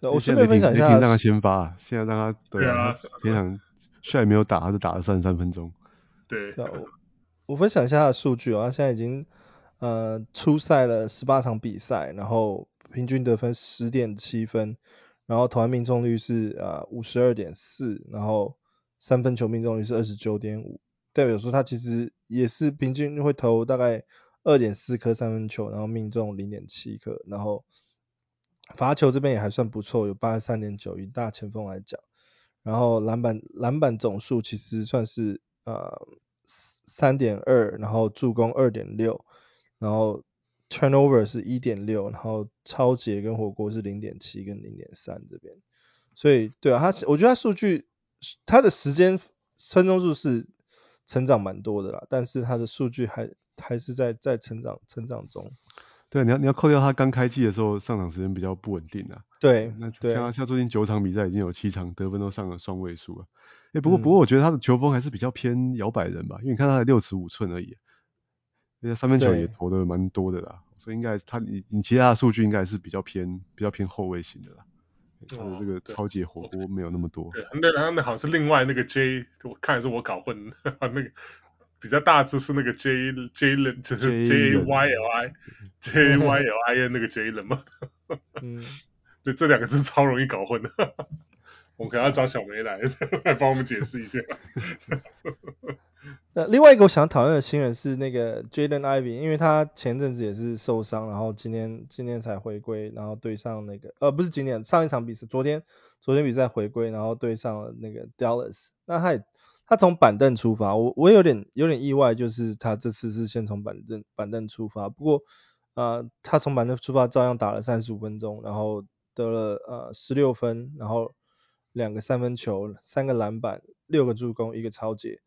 A: 对，我顺便分享一下，
B: 让他先发，现在让他对啊，非常 Shai 没有打，他是打了三十三分钟。
C: 对，
A: 我我分享一下他的数据哦，他现在已经呃出赛了十八场比赛，然后平均得分十点七分，然后投篮命中率是呃五十二点四，然后三分球命中率是二十九点五，代表说他其实也是平均会投大概二点四颗三分球，然后命中零点七颗，然后罚球这边也还算不错，有八十三点九，以大前锋来讲，然后篮板篮板总数其实算是。呃，三点二，然后助攻二点六，然后 turnover 是一点六，然后抄截跟火锅是零点七跟零点三这边，所以对啊，他我觉得他数据他的时间分钟数是成长蛮多的啦，但是他的数据还还是在在成长成长中。
B: 对，你要你要扣掉他刚开季的时候上场时间比较不稳定啊。
A: 对，
B: 那像像最近九场比赛已经有七场得分都上了双位数了。哎，不过不过我觉得他的球风还是比较偏摇摆人吧，因为你看他才六尺五寸而已，而且三分球也投的蛮多的啦，所以应该他你你其他的数据应该还是比较偏比较偏后卫型的啦。他的这个超级火锅没有那么多。
C: 对，那他那好像是另外那个 J，我看来是我搞混了，*laughs* 那个。比较大只是那个 J Jalen 就是 J Y L I J Y L I N 那个 Jalen 嘛，嗯，*laughs* 对，这两个字超容易搞混的，我们可能要找小梅来来帮我们解释一下。*laughs*
A: 那另外一个我想讨论的新人是那个 Jaden Ivy，因为他前阵子也是受伤，然后今天今天才回归，然后对上那个呃不是今天上一场比赛，昨天昨天比赛回归，然后对上了那个 Dallas，那他也。他从板凳出发，我我有点有点意外，就是他这次是先从板凳板凳出发。不过，呃，他从板凳出发照样打了三十五分钟，然后得了呃十六分，然后两个三分球，三个篮板，六个助攻，一个抄截。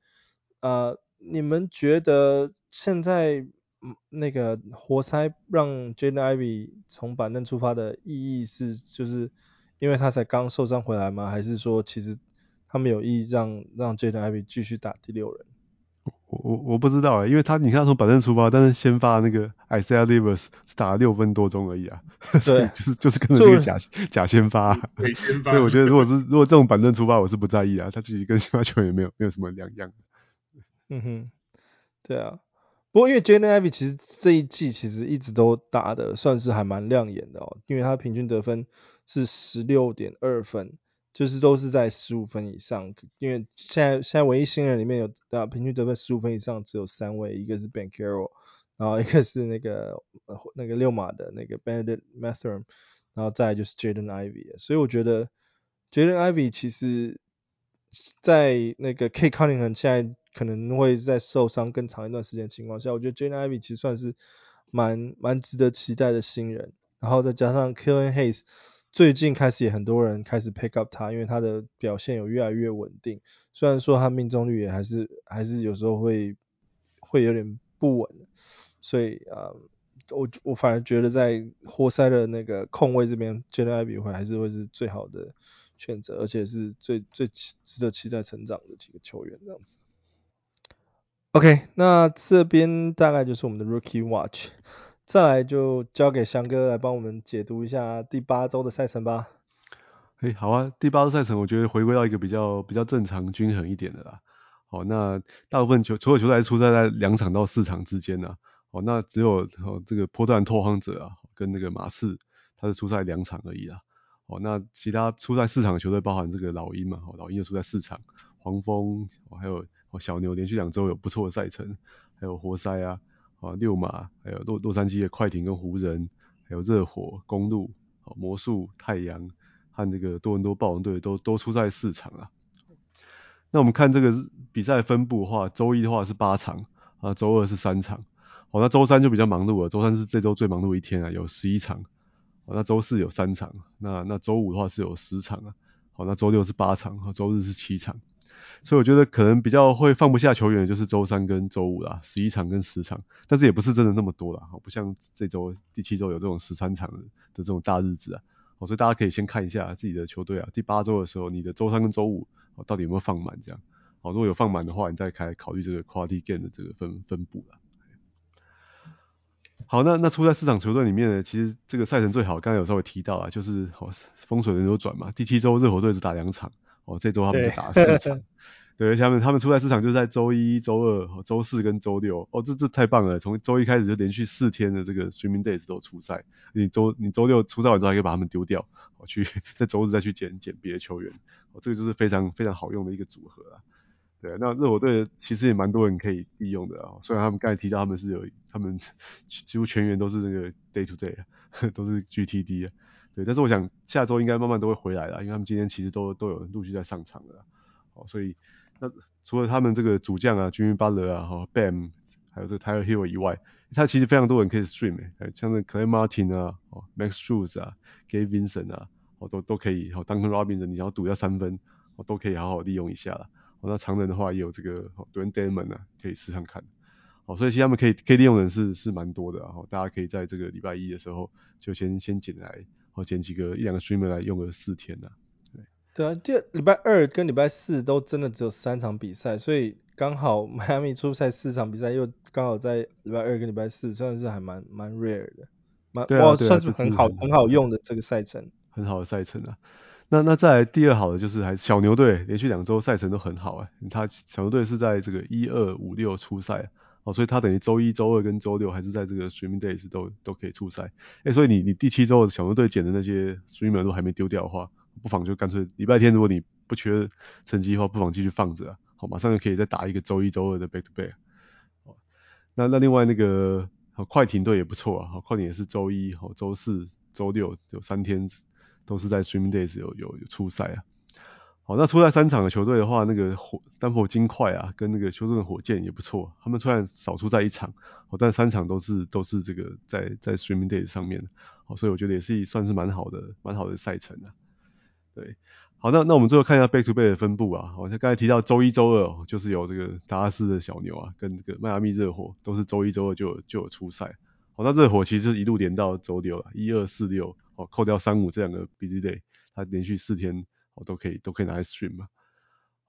A: 啊，你们觉得现在那个活塞让 Jaden i v y 从板凳出发的意义是，就是因为他才刚受伤回来吗？还是说其实？他们有意让让 Jaden i v y 继续打第六人，
B: 我我我不知道啊，因为他你看他从板凳出发，但是先发那个 Isaiah Livers 是打了六分多钟而已啊，*laughs* 所以，就是就是跟着这个假假先发，啊，
C: 先发，*laughs*
B: 所以我觉得如果是如果这种板凳出发，我是不在意啊，他自己跟先发球员没有没有什么两样。*laughs*
A: 嗯哼，对啊，不过因为 Jaden Ivey 其实这一季其实一直都打的算是还蛮亮眼的哦，因为他平均得分是十六点二分。就是都是在十五分以上，因为现在现在唯一新人里面有啊平均得分十五分以上只有三位，一个是 Banchero，然后一个是那个那个六马的那个 Bennedict Mathurin，然后再就是 Jaden Ivy，所以我觉得 Jaden Ivy 其实，在那个 Cade Cunningham 现在可能会在受伤更长一段时间情况下，我觉得 Jaden Ivy 其实算是蛮蛮值得期待的新人，然后再加上 Killian Hayes。最近开始也很多人开始 pick up 他，因为他的表现有越来越稳定。虽然说他命中率也还是还是有时候会会有点不稳，所以啊、我我反而觉得在活塞的那个控卫这边，Jaden Ivy 会还是会是最好的选择，而且是最最值得期待成长的几个球员这样子。OK，那这边大概就是我们的 Rookie Watch。再来就交给翔哥来帮我们解读一下第八周的赛程吧。
B: 嘿，好啊，第八周赛程我觉得回归到一个比较比较正常均衡一点的啦。好，那大部分球所有球队出赛在两场到四场之间呢。好，那只有哦这个波特兰拓荒者啊跟那个马刺，他是出赛两场而已啦。好，那其他出赛四场的球队包含这个老鹰嘛，好，老鹰又出赛四场，黄蜂还有小牛连续两周有不错的赛程，还有活塞啊。啊，六马，还有洛洛杉矶的快艇跟湖人，还有热火、公鹿、魔术、太阳和这个多伦多暴龙队都都出赛四场啊。那我们看这个比赛分布的话，周一的话是八场啊，周二是三场。好，那周三就比较忙碌了，周三是这周最忙碌的一天啊，有十一场。好，那周四有三场，那那周五的话是有十场啊。好，那周六是八场，和周日是七场。所以我觉得可能比较会放不下球员的就是周三跟周五啦，十一场跟十场，但是也不是真的那么多啦，不像这周第七周有这种十三场的这种大日子啊，所以大家可以先看一下自己的球队啊，第八周的时候你的周三跟周五到底有没有放满这样，好，如果有放满的话，你再开考虑这个 quality game 的这个分分布啦。好，那那出在市场球队里面呢，其实这个赛程最好，刚才有稍微提到啊，就是风水轮流转嘛，第七周热火队只打两场。哦，这周他们就打了 *laughs* 四场，*laughs* 对，而且他们他们出赛市场就是在周一、周二、周四跟周六。哦，这这太棒了！从周一开始就连续四天的这个 streaming days 都出赛，你周你周六出赛完之后还可以把他们丢掉，哦，去在周日再去捡捡别的球员。哦，这个就是非常非常好用的一个组合啊。对，那热火队其实也蛮多人可以利用的啊。虽然他们刚才提到他们是有他们几乎全员都是那个 day to day 啊，*laughs* 都是 GTD 啊。对，但是我想下周应该慢慢都会回来了，因为他们今天其实都都有陆续在上场了。哦，所以。那除了他们这个主将啊，Jimmy Butler 啊，哈，Bam，还有这个 Tyler Hill 以外，他其实非常多人可以 stream，像那 Clay Martin 啊，哦，Max Strus 啊，Gabe Vincent 啊，哦，都都可以，哦，Duncan Robinson，你想要赌一下三分，哦，都可以好好利用一下了。哦，那常人的话也有这个 Dwayne Demon 啊，可以试试看。哦，所以其实他们可以可以利用的人是是蛮多的，然后大家可以在这个礼拜一的时候就先先捡来，哦，捡几个一两个 streamer 来用个四天啊。
A: 对啊，第二礼拜二跟礼拜四都真的只有三场比赛，所以刚好迈阿密出赛四场比赛，又刚好在礼拜二跟礼拜四，算是还蛮蛮 rare 的，蛮
B: 哇啊，
A: 算是很好很，很好用的这个赛程，
B: 很好的赛程啊。那那再来第二好的就是还是小牛队，连续两周赛程都很好哎，他小牛队是在这个一二五六出赛，哦，所以他等于周一、周二跟周六还是在这个 streaming days 都都可以出赛，哎，所以你你第七周小牛队捡的那些 streamer 都还没丢掉的话。不妨就干脆礼拜天，如果你不缺成绩的话，不妨继续放着啊，好，马上就可以再打一个周一、周二的 back to back。哦，那那另外那个快艇队也不错啊，好，快艇也是周一、好周四、周六有三天都是在 streaming days 有有有出赛啊。好，那出赛三场的球队的话，那个火丹佛金块啊，跟那个休斯顿火箭也不错，他们虽然少出赛一场，好，但三场都是都是这个在在 streaming Day 上面，好，所以我觉得也是算是蛮好的蛮好的赛程啊。对，好，那那我们最后看一下 back to back 的分布啊，好像刚才提到周一周二就是有这个达拉斯的小牛啊，跟这个迈阿密热火都是周一周二就就有出赛，好，那热火其实一路连到周六了，一二四六，哦，扣掉三五这两个 busy day，它连续四天哦都可以都可以拿来 stream 嘛，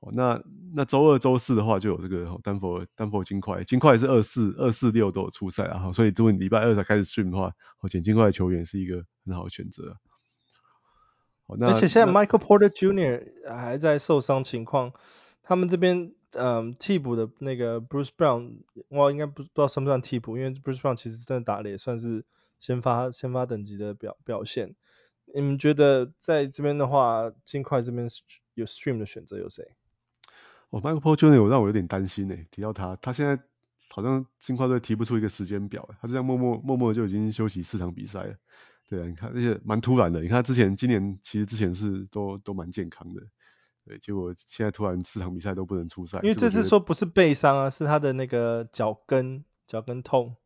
B: 哦，那那周二周四的话就有这个丹佛丹佛金块，金块是二四二四六都有出赛啊，所以如果你礼拜二才开始 stream 的话，哦，捡金块的球员是一个很好的选择。
A: 而且现在 Michael Porter Jr. 还在受伤情况，他们这边嗯替补的那个 Bruce Brown，我应该不不知道算不算替补，因为 Bruce Brown 其实真的打的也算是先发先发等级的表表现。你们觉得在这边的话，金块这边有 stream 的选择有谁？
B: 哦，Michael Porter Jr. 我让我有点担心诶，提到他，他现在好像金块队提不出一个时间表，他这样默默默默就已经休息四场比赛了。对啊，你看，而且蛮突然的。你看他之前今年其实之前是都都蛮健康的，对，结果现在突然四场比赛都不能出赛。
A: 因为这次说不是背伤啊，是他的那个脚跟脚跟痛。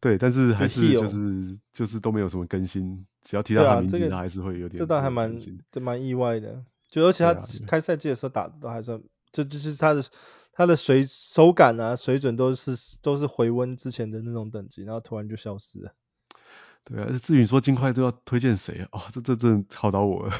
B: 对，但是还是就是就是都没有什么更新，只要提到他名字，他还是会有点。
A: 这倒还蛮这蛮意外的，就而且他开赛季的时候打的都还算，这就是他的他的水手感啊水准都是都是回温之前的那种等级，然后突然就消失了。
B: 对啊，至于说金块都要推荐谁啊？哦，这这真的考倒我了。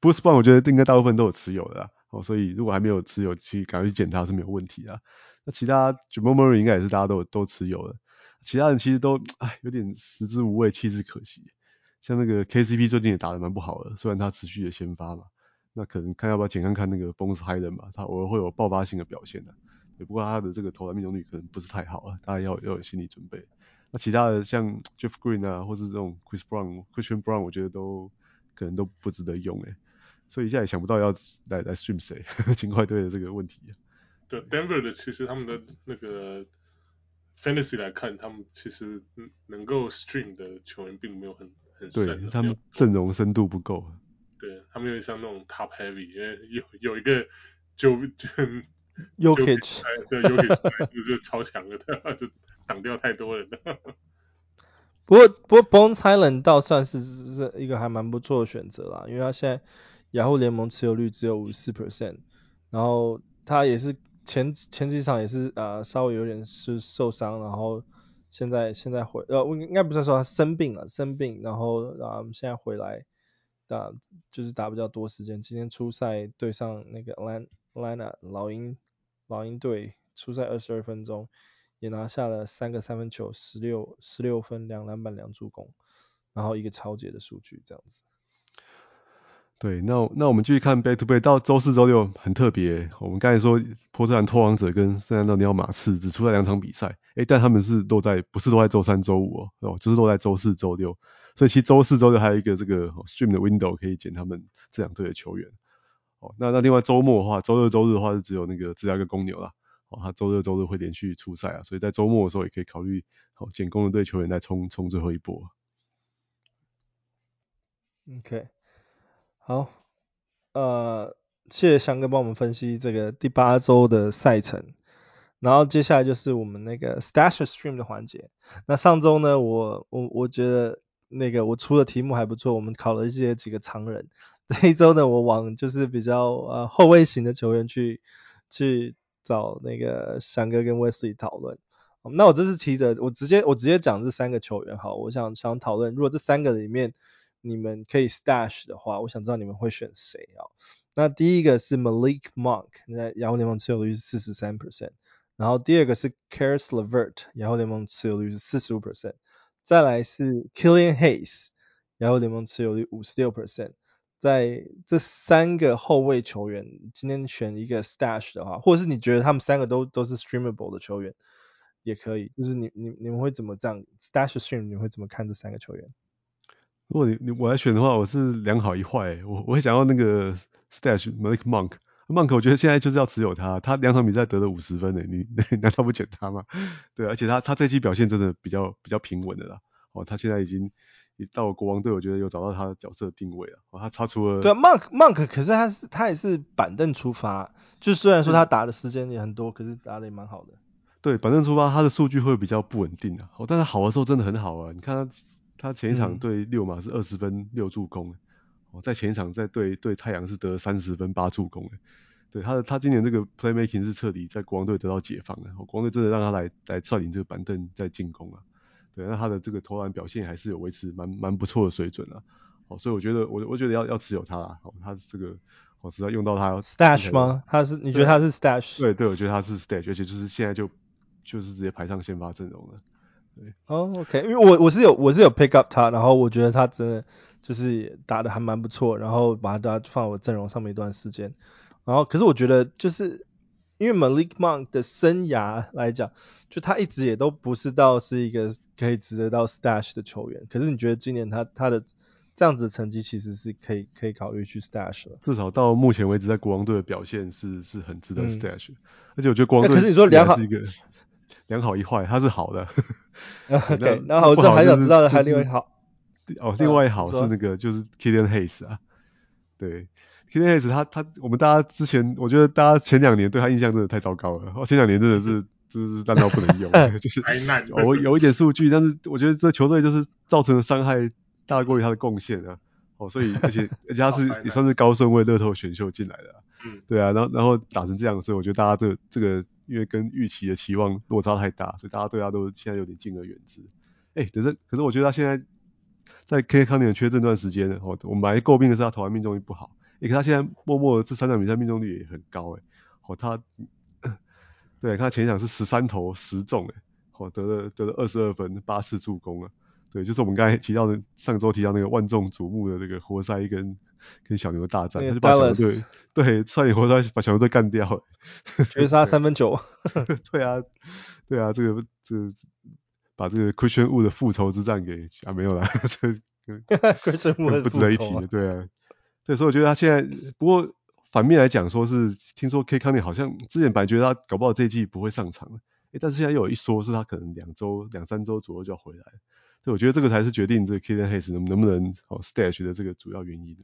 B: Bruce Brown 我觉得应该大部分都有持有的啦，哦，所以如果还没有持有，去赶快去捡它是没有问题的。那其他 Jamal Murray 应该也是大家都都持有的，其他人其实都唉有点食之无味，弃之可惜。像那个 KCP 最近也打得蛮不好的，虽然他持续的先发嘛，那可能看要不要捡看看那个 Bones Hyland 嘛，他偶尔会有爆发性的表现的。也不过他的这个投篮命中率可能不是太好啊，大家要要有心理准备。那其他的像 Jeff Green 啊，或是这种 Chris Brown、Christian Brown，我觉得都可能都不值得用诶。所以一下也想不到要来来 stream 谁，金块队的这个问题。
C: 对 Denver 的，其实他们的那个 Fantasy 来看，他们其实能够 stream 的球员并没有很很深。
B: 对，他们阵容深度不够。
C: 对，他们有点像那种 Top Heavy，因为有有一个就就 *laughs*
A: Jokic，
C: 对 Jokic *laughs* 就是超强的，就。挡掉太多人了。*laughs*
A: 不过不过 Bones Hyland 倒算是是一个还蛮不错的选择啦，因为他现在雅虎联盟持有率只有五十四 percent，然后他也是前前几场也是呃稍微有点是受伤，然后现在现在回呃我应该不是说他生病了生病，然后啊现在回来打就是打比较多时间，今天初赛对上那个 Lana 老鹰老鹰队初赛二十二分钟。也拿下了三个三分球，十六十六分，两篮板，两助攻，然后一个超级的数据，这样子。
B: 对，那那我们继续看 back to back 到周四、周六很特别。我们刚才说波特兰拓荒者跟圣安东尼奥马刺只出了两场比赛，诶，但他们是落在不是落在周三、周五哦，哦，就是落在周四、周六。所以其实周四、周六还有一个这个 stream 的 window 可以捡他们这两队的球员。哦，那那另外周末的话，周六、周日的话是只有那个芝加哥公牛啦。哦，他周六、周日会连续出赛啊，所以在周末的时候也可以考虑哦捡公牛队球员来冲冲最后一波。
A: OK。好，呃，谢谢翔哥帮我们分析这个第八周的赛程，然后接下来就是我们那个 Stash Stream 的环节。那上周呢，我我我觉得那个我出的题目还不错，我们考了一些几个常人。这一周呢，我往就是比较呃后卫型的球员去去找那个翔哥跟 Wesley 讨论。那我这次提的，我直接我直接讲这三个球员，好，我想想讨论，如果这三个里面。你们可以 stash 的话，我想知道你们会选谁啊？那第一个是 Malik Monk，在雅虎联盟持有率是四十三 percent，然后第二个是 Caris LeVert，雅虎联盟持有率是四十五 percent，再来是 Killian Hayes，雅虎联盟持有率五十六 percent。在这三个后卫球员，今天选一个 stash 的话，或者是你觉得他们三个都都是 streamable 的球员，也可以。就是你你你们会怎么这样 stash stream？你会怎么看这三个球员？
B: 如果你你我来选的话，我是两好一坏。我我会想要那个 Stash Malik Monk。Monk 我觉得现在就是要持有他，他两场比赛得了五十分呢，你 *laughs* 难道不捡他吗？对，而且他他这期表现真的比较比较平稳的啦。哦，他现在已经到了国王队，我觉得有找到他的角色定位了。哦，他他除了
A: 对 Monk Monk，可是他是他也是板凳出发，就虽然说他打的时间也很多，可是打的也蛮好的。
B: 对，板凳出发，他的数据会比较不稳定啊。哦，但是好的时候真的很好啊，你看他。他前一场对六马是二十分六助攻，哦、嗯，在前一场在对对太阳是得三十分八助攻，对他的他今年这个 playmaking 是彻底在国王队得到解放了，国王队真的让他来来率领这个板凳在进攻啊，对，那他的这个投篮表现还是有维持蛮蛮不错的水准啊，哦，所以我觉得我我觉得要要持有他啊，哦，他这个我知道用到他
A: stash 吗？他是你觉得他是 stash？
B: 对对，我觉得他是 stash，而且就是现在就就是直接排上先发阵容了。
A: 哦、oh，OK，因为我我是有我是有 pick up 他，然后我觉得他真的就是打的还蛮不错，然后把他放我阵容上面一段时间，然后可是我觉得就是因为 Malik Monk 的生涯来讲，就他一直也都不是到是一个可以值得到 stash 的球员，可是你觉得今年他他的这样子的成绩其实是可以可以考虑去 stash 了？
B: 至少到目前为止在国王队的表现是是很值得 stash，、嗯、而且我觉得国王队
A: 可是你说良好。
B: 两好一坏，它是好的。
A: OK，然后我还想知道的还另外一好。
B: 哦，另外一好是那个就是 Killian Hayes 啊。对，Killian Hayes 他他我们大家之前我觉得大家前两年对他印象真的太糟糕了。哦，前两年真的是就是烂到不能用，*laughs* 就是有有一点数据，但是我觉得这球队就是造成的伤害大过于他的贡献啊。哦，所以而且 *laughs* 而且他是也算是高顺位乐透选秀进来的。嗯，对啊，然后然后打成这样，所以我觉得大家这个这个。因为跟预期的期望落差太大，所以大家对他都现在有点敬而远之。哎，可是可是我觉得他现在在 K 康宁缺阵段时间，哦，我们还诟病的是他投篮命中率不好，哎，可他现在默默的这三场比赛命中率也很高，哎，哦，他，对，他前一场是十三投十中，哎，哦，得了得了二十二分，八次助攻啊，对，就是我们刚才提到的上周提到那个万众瞩目的这个活塞跟。跟小牛大战，他就把小牛队对差点活塞把小牛队干掉，
A: 绝杀三分球。*laughs*
B: 对啊，对啊，这个这个把这个 Christian Wood 的复仇之战给啊没有啦，*laughs* 这
A: Christian Wood
B: 不值得一提的，对啊。对，所以我觉得他现在不过反面来讲，说是听说 K 康尼好像之前本来觉得他搞不好这一季不会上场，诶，但是现在又有一说是他可能两周两三周左右就要回来，所以我觉得这个才是决定这个 Killian Hayes 能能不能好 Stash 的这个主要原因。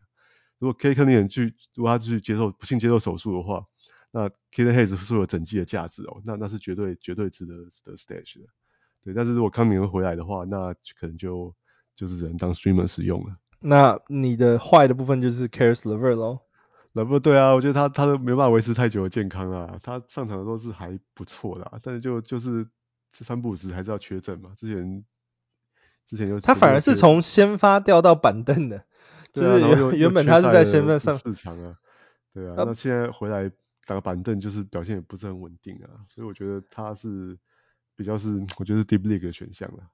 B: 如果 K 康宁去，如果他去接受不幸接受手术的话，那 Killian Hayes 是有整季的价值哦，那那是绝对绝对值得的 stash 的。对，但是如果康明会回来的话，那可能就就是只能当 streamer 使用了。
A: 那你的坏的部分就是 Caris LeVert 喽
B: ？LeVert 对啊，我觉得他他都没办法维持太久的健康啊。他上场的时候是还不错的，但是就就是这三不五时还是要缺阵嘛。之前之前就
A: 他反而是从先发掉到板凳的。*laughs* 就是原原本他是在先发上
B: 四场啊，对啊，那现在回来打个板凳，就是表现也不是很稳定啊，所以我觉得他是比较是我觉得是 deep league 的选项了，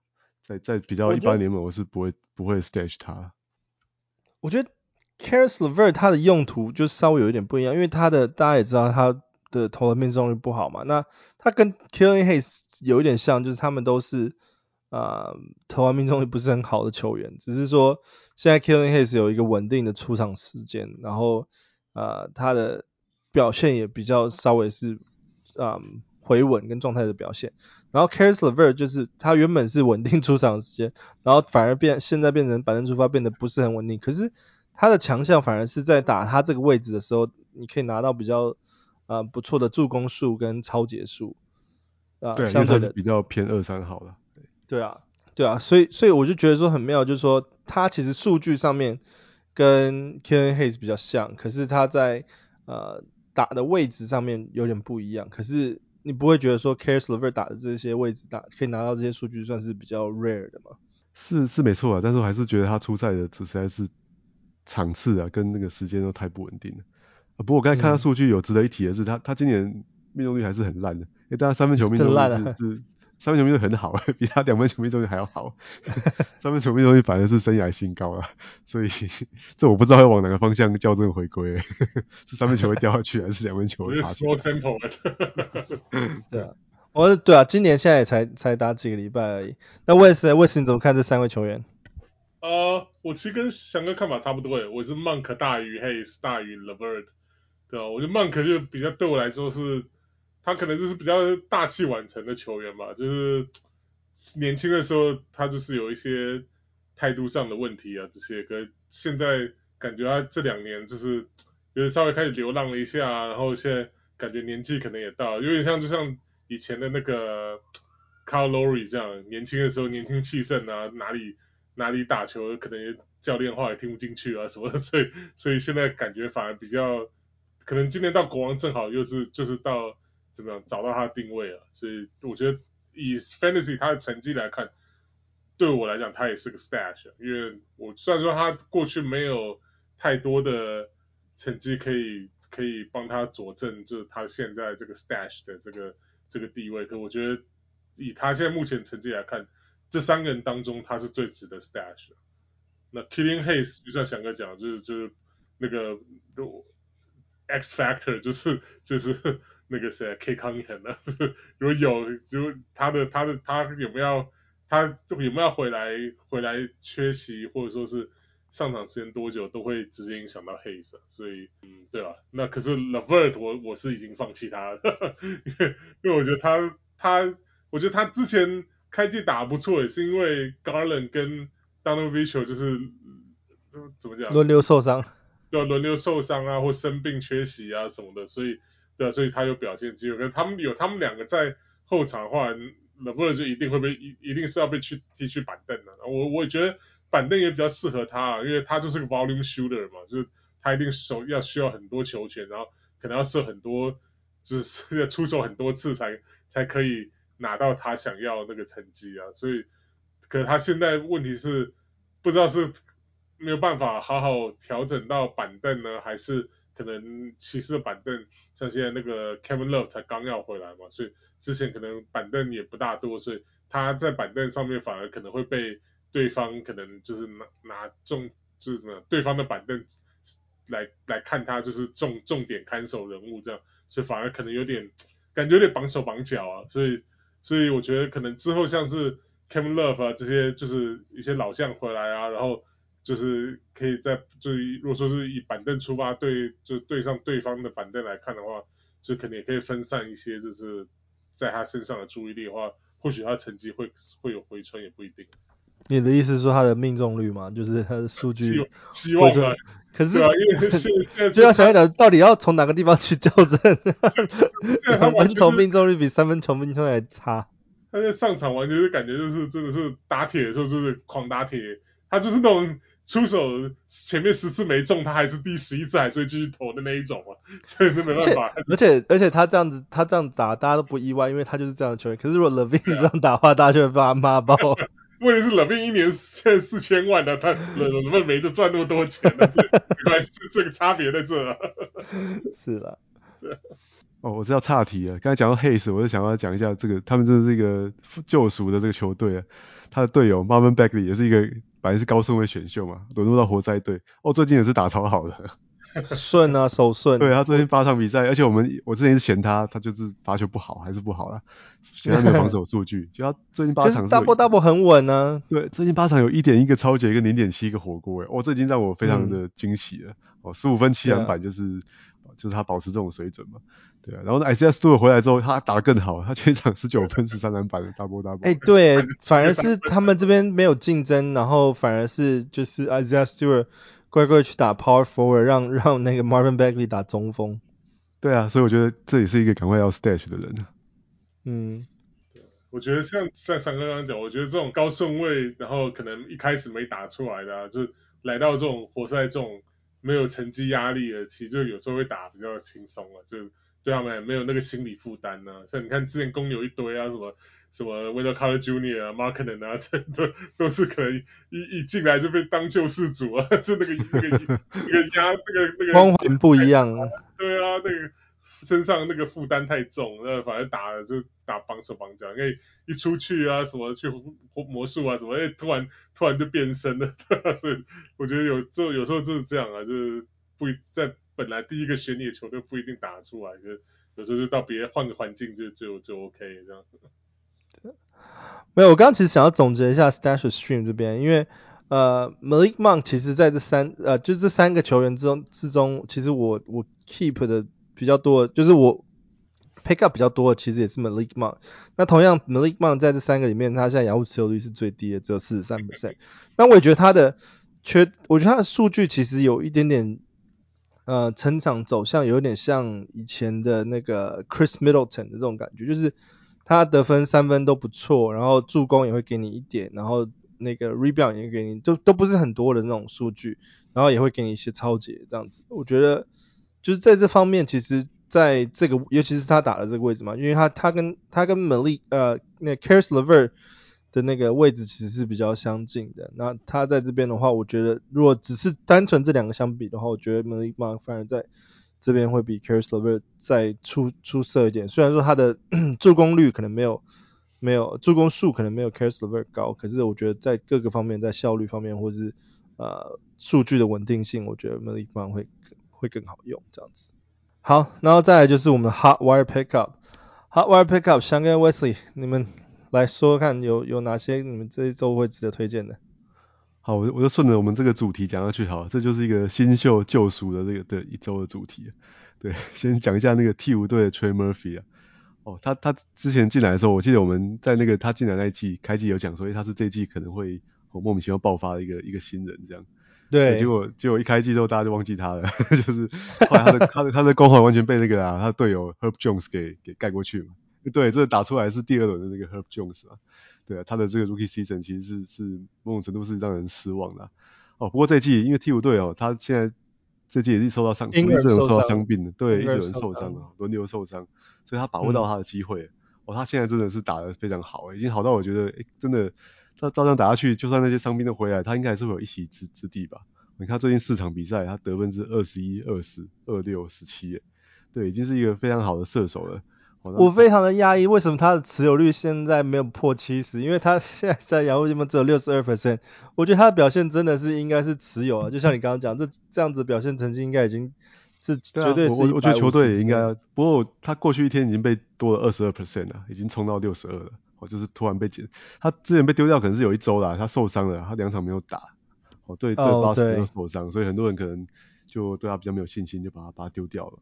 B: 在在比较一般联盟我是不会不会 stage 他。
A: 我觉得 Caris LeVert 他的用途就稍微有一点不一样，因为他的大家也知道他的投篮命中率不好嘛，那他跟 Killing Hayes 有一点像，就是他们都是啊、呃、投篮命中率不是很好的球员，只是说现在 Killing Hayes 有一个稳定的出场时间，然后啊、呃、他的表现也比较稍微是啊、呃、回稳跟状态的表现。然后 Caris LeVert 就是他原本是稳定出场时间，然后反而变现在变成板凳出发变得不是很稳定。可是他的强项反而是在打他这个位置的时候，你可以拿到比较啊、呃、不错的助攻数跟超节数啊。
B: 对，
A: 相对的
B: 因为他是比较偏二三好的。
A: 对啊，对啊，所以所以我就觉得说很妙，就是说他其实数据上面跟 Killian Hayes 比较像，可是他在呃打的位置上面有点不一样，可是。你不会觉得说 Caris LeVert 打的这些位置打可以拿到这些数据算是比较 rare 的吗？
B: 是是没错啊，但是我还是觉得他出赛的这实在是场次啊跟那个时间都太不稳定了。啊，不过我刚才看他数据有值得一提的是他，他他今年命中率还是很烂的，因为大家三分球命中率是是。三分球命中很好，*laughs* 比他两分球命中还要好。*laughs* 三分球命中率反而是生涯新高啊，所以 *laughs* 这我不知道会往哪个方向校正回归，是三分球会掉下去，还是两分球会爬起来？
C: 我是 small sample
A: 对啊，我对啊，今年现在也才才打几个礼拜而已。那 Wes 呢？Wes 你怎么看这三位球员？
C: 呃，我其实跟翔哥看法差不多诶，我是 Monk 大于 Hayes 大于 LeVert，对啊，我觉得 Monk 就比较对我来说是。他可能就是比较大器晚成的球员吧，就是年轻的时候他就是有一些态度上的问题啊这些，可现在感觉他这两年就是有点稍微开始流浪了一下，然后现在感觉年纪可能也到了，有点像就像以前的那个 Karl Lowry 这样，年轻的时候年轻气盛啊，哪里哪里打球可能教练话也听不进去啊什么的，所以所以现在感觉反而比较，可能今年到国王正好又是就是到。怎么样找到他的定位啊？所以我觉得以 fantasy 他的成绩来看，对我来讲他也是个 stash，因为我虽然说他过去没有太多的成绩可以可以帮他佐证，就是他现在这个 stash 的这个这个地位，可我觉得以他现在目前成绩来看，这三个人当中他是最值得 stash 的。那 Killing Hayes 就像翔哥讲，就是就是那个 X factor，就是就是。那个谁，Cade Cunningham 呢？*laughs* 如果有，如他的他的他有没有他有没有要回来回来缺席，或者说是上场时间多久，都会直接影响到 Hayes。所以，嗯，对吧？那可是 LeVert 我我是已经放弃他了，因 *laughs* 为因为我觉得他他我觉得他之前开季打得不错，也是因为 Garland 跟 Donovan Mitchell 就是怎么讲
A: 轮流受伤，
C: 对，轮流受伤啊，或生病缺席啊什么的，所以。对，所以他有表现机会。可是他们有他们两个在后场的话，Lever 就一定会被一一定是要被去踢去板凳的。我我也觉得板凳也比较适合他啊，因为他就是个 volume shooter 嘛，就是他一定手要需要很多球权，然后可能要射很多，就是 *laughs* 出手很多次才才可以拿到他想要那个成绩啊。所以，可是他现在问题是不知道是没有办法好好调整到板凳呢，还是？可能骑士的板凳，像现在那个 Kevin Love 才刚要回来嘛，所以之前可能板凳也不大多，所以他在板凳上面反而可能会被对方可能就是拿拿重，就是什么对方的板凳来来看他就是重重点看守人物这样，所以反而可能有点感觉有点绑手绑脚啊，所以所以我觉得可能之后像是 Kevin Love 啊这些就是一些老将回来啊，然后。就是可以在就如果说是以板凳出发对就对上对方的板凳来看的话，就可能也可以分散一些就是在他身上的注意力的话，或许他成绩会会有回春也不一定。
A: 你的意思是说他的命中率吗？就是他的数据
C: 希望啊。
A: 可是
C: 啊，因为现在 *laughs*
A: 就要想一想，到底要从哪个地方去校正？*laughs* 两分球命中率比三分球命中率还差。
C: 他在上场完全是感觉就是真的是打铁的时候就是狂打铁，他就是那种。出手前面十次没中，他还是第十一次还是会继续投的那一种啊，所以那没办法。
A: 而且而且他这样子他这样打，大家都不意外，因为他就是这样的球员。可是如果 Levine 这样打的话，大家就会被他骂爆。*laughs*
C: 问题是 Levine 一年现在四千万的，他 *laughs* LaVine 没得赚那么多钱的，这没关系，这个差别在这。*laughs*
A: 是的。
B: 哦，我知道岔题了。刚才讲到 Hayes，我就想要讲一下这个，他们真的是一个救赎的这个球队啊。他的队友 Marvin Bagley 也是一个本来是高顺位选秀嘛，沦落到活塞队。哦，最近也是打超好的。*laughs*
A: 顺啊，手顺。
B: 对，他最近八场比赛，而且我们我之前是嫌他，他就是罚球不好，还是不好啦。嫌他没有防守数据，就他最近八场是
A: double double 很稳呢、啊。
B: 对，最近八场有一点一个超级，一个零点七一个火锅，哎，哦，这已经让我非常的惊喜了。嗯、哦，十五分七篮板就是。就是他保持这种水准嘛，对啊，然后 Isaiah Stewart 回来之后，他打得更好，他全场十九分十三篮板的 double double。
A: 哎，对，反而是他们这边没有竞争，然后反而是就是 Isaiah Stewart 乖乖去打 power forward，让让那个 Marvin Bagley 打中锋。
B: 对啊，所以我觉得这也是一个赶快要 stash 的人。
A: 嗯，
C: 我觉得像像三哥刚刚讲，我觉得这种高顺位，然后可能一开始没打出来的，啊，就来到这种活塞这种。没有成绩压力了，其实就有时候会打比较轻松了，就对他们也没有那个心理负担呢。像你看之前公牛一堆啊，什么什么 Wendell Carter Jr. 啊，Markkanen 啊，这都都是可能一一进来就被当救世主啊，就那个那个那个压那个那个
A: 光环不一样啊。
C: 对啊，那个。*laughs* 身上那个负担太重，那反正打就打绑手绑脚，因为一出去啊什么去魔术啊什么，哎突然突然就变身了，*laughs* 所以我觉得有就有时候就是这样啊，就是不在本来第一个选你的球队不一定打出来，就有时候就到别换个环境就就就 OK 这样。
A: 没有，我刚刚其实想要总结一下 Stash Stream 这边，因为呃 Malik Monk 其实在这三呃就这三个球员之中之中，其实我我 keep 的。比较多，就是我 pick up 比较多的，其实也是 Malik Monk。那同样 Malik Monk 在这三个里面，他现在仰护持有率是最低的，只有四十三 percent。那我也觉得他的缺，我觉得他的数据其实有一点点，呃，成长走向有点像以前的那个 Chris Middleton 的这种感觉，就是他得分三分都不错，然后助攻也会给你一点，然后那个 rebound 也会给你，都都不是很多的那种数据，然后也会给你一些抄截这样子。我觉得。就是在这方面，其实在这个，尤其是他打的这个位置嘛，因为他他跟他跟 Malik 呃那 Caris LeVert 的那个位置其实是比较相近的。那他在这边的话，我觉得如果只是单纯这两个相比的话，我觉得 Malik Monk 反而在这边会比 Caris LeVert 再出出色一点。虽然说他的 *clears throat* 助攻率可能没有没有助攻数可能没有 Caris Lever 高，可是我觉得在各个方面，在效率方面或是呃数据的稳定性，我觉得 Malik Monk 会。会更好用这样子。好，然后再来就是我们的 Hot Wire Pickup。Hot Wire Pickup，翔哥 Wesley，你们来说看有有哪些你们这一周会值得推荐的？
B: 好，我我就顺着我们这个主题讲下去。好，这就是一个新秀救赎的这个的一周的主题。对，*laughs* 先讲一下那个鹈鹕队的 Trey Murphy 啊。哦，他他之前进来的时候，我记得我们在那个他进来那一季开季有讲说，他是这季可能会、莫名其妙爆发的一个一个新人这样。
A: 对，
B: 结果结果一开季之后，大家就忘记他了，*laughs* 就是后来他的他的他的光环完全被那个啊，他的队友 Herb Jones 给给盖过去嘛。对，这打出来是第二轮的那个 Herb Jones 啊。对啊，他的这个 Rookie Season 其实是是某种程度是让人失望的。哦，不过这季因为替补队哦，他现在这季也是受到伤，一直有受到伤病的，对，一直有人受伤啊，轮流受伤，所以他把握到他的机会。嗯、哦，他现在真的是打得非常好，已经好到我觉得，诶，真的。他照这样打下去，就算那些伤兵都回来，他应该还是会有一席之之地吧？你看最近四场比赛，他得分是二十一、二十、二六、十七，对，已经是一个非常好的射手了。
A: 我非常的压抑，为什么他的持有率现在没有破七十？因为他 *laughs* 现在在雅虎这边只有六十二 percent。我觉得他的表现真的是应该是持有啊，就像你刚刚讲，这这样子表现成绩应该已经是绝对是、啊。
B: 我我觉得球队也应该，不过他过去一天已经被多了二十二 percent 了，已经冲到六十二了。哦，就是突然被捡，他之前被丢掉可能是有一周啦，他受伤了，他两场没有打，哦，对对，巴斯都受伤，所以很多人可能就对他比较没有信心，就把他把他丢掉了，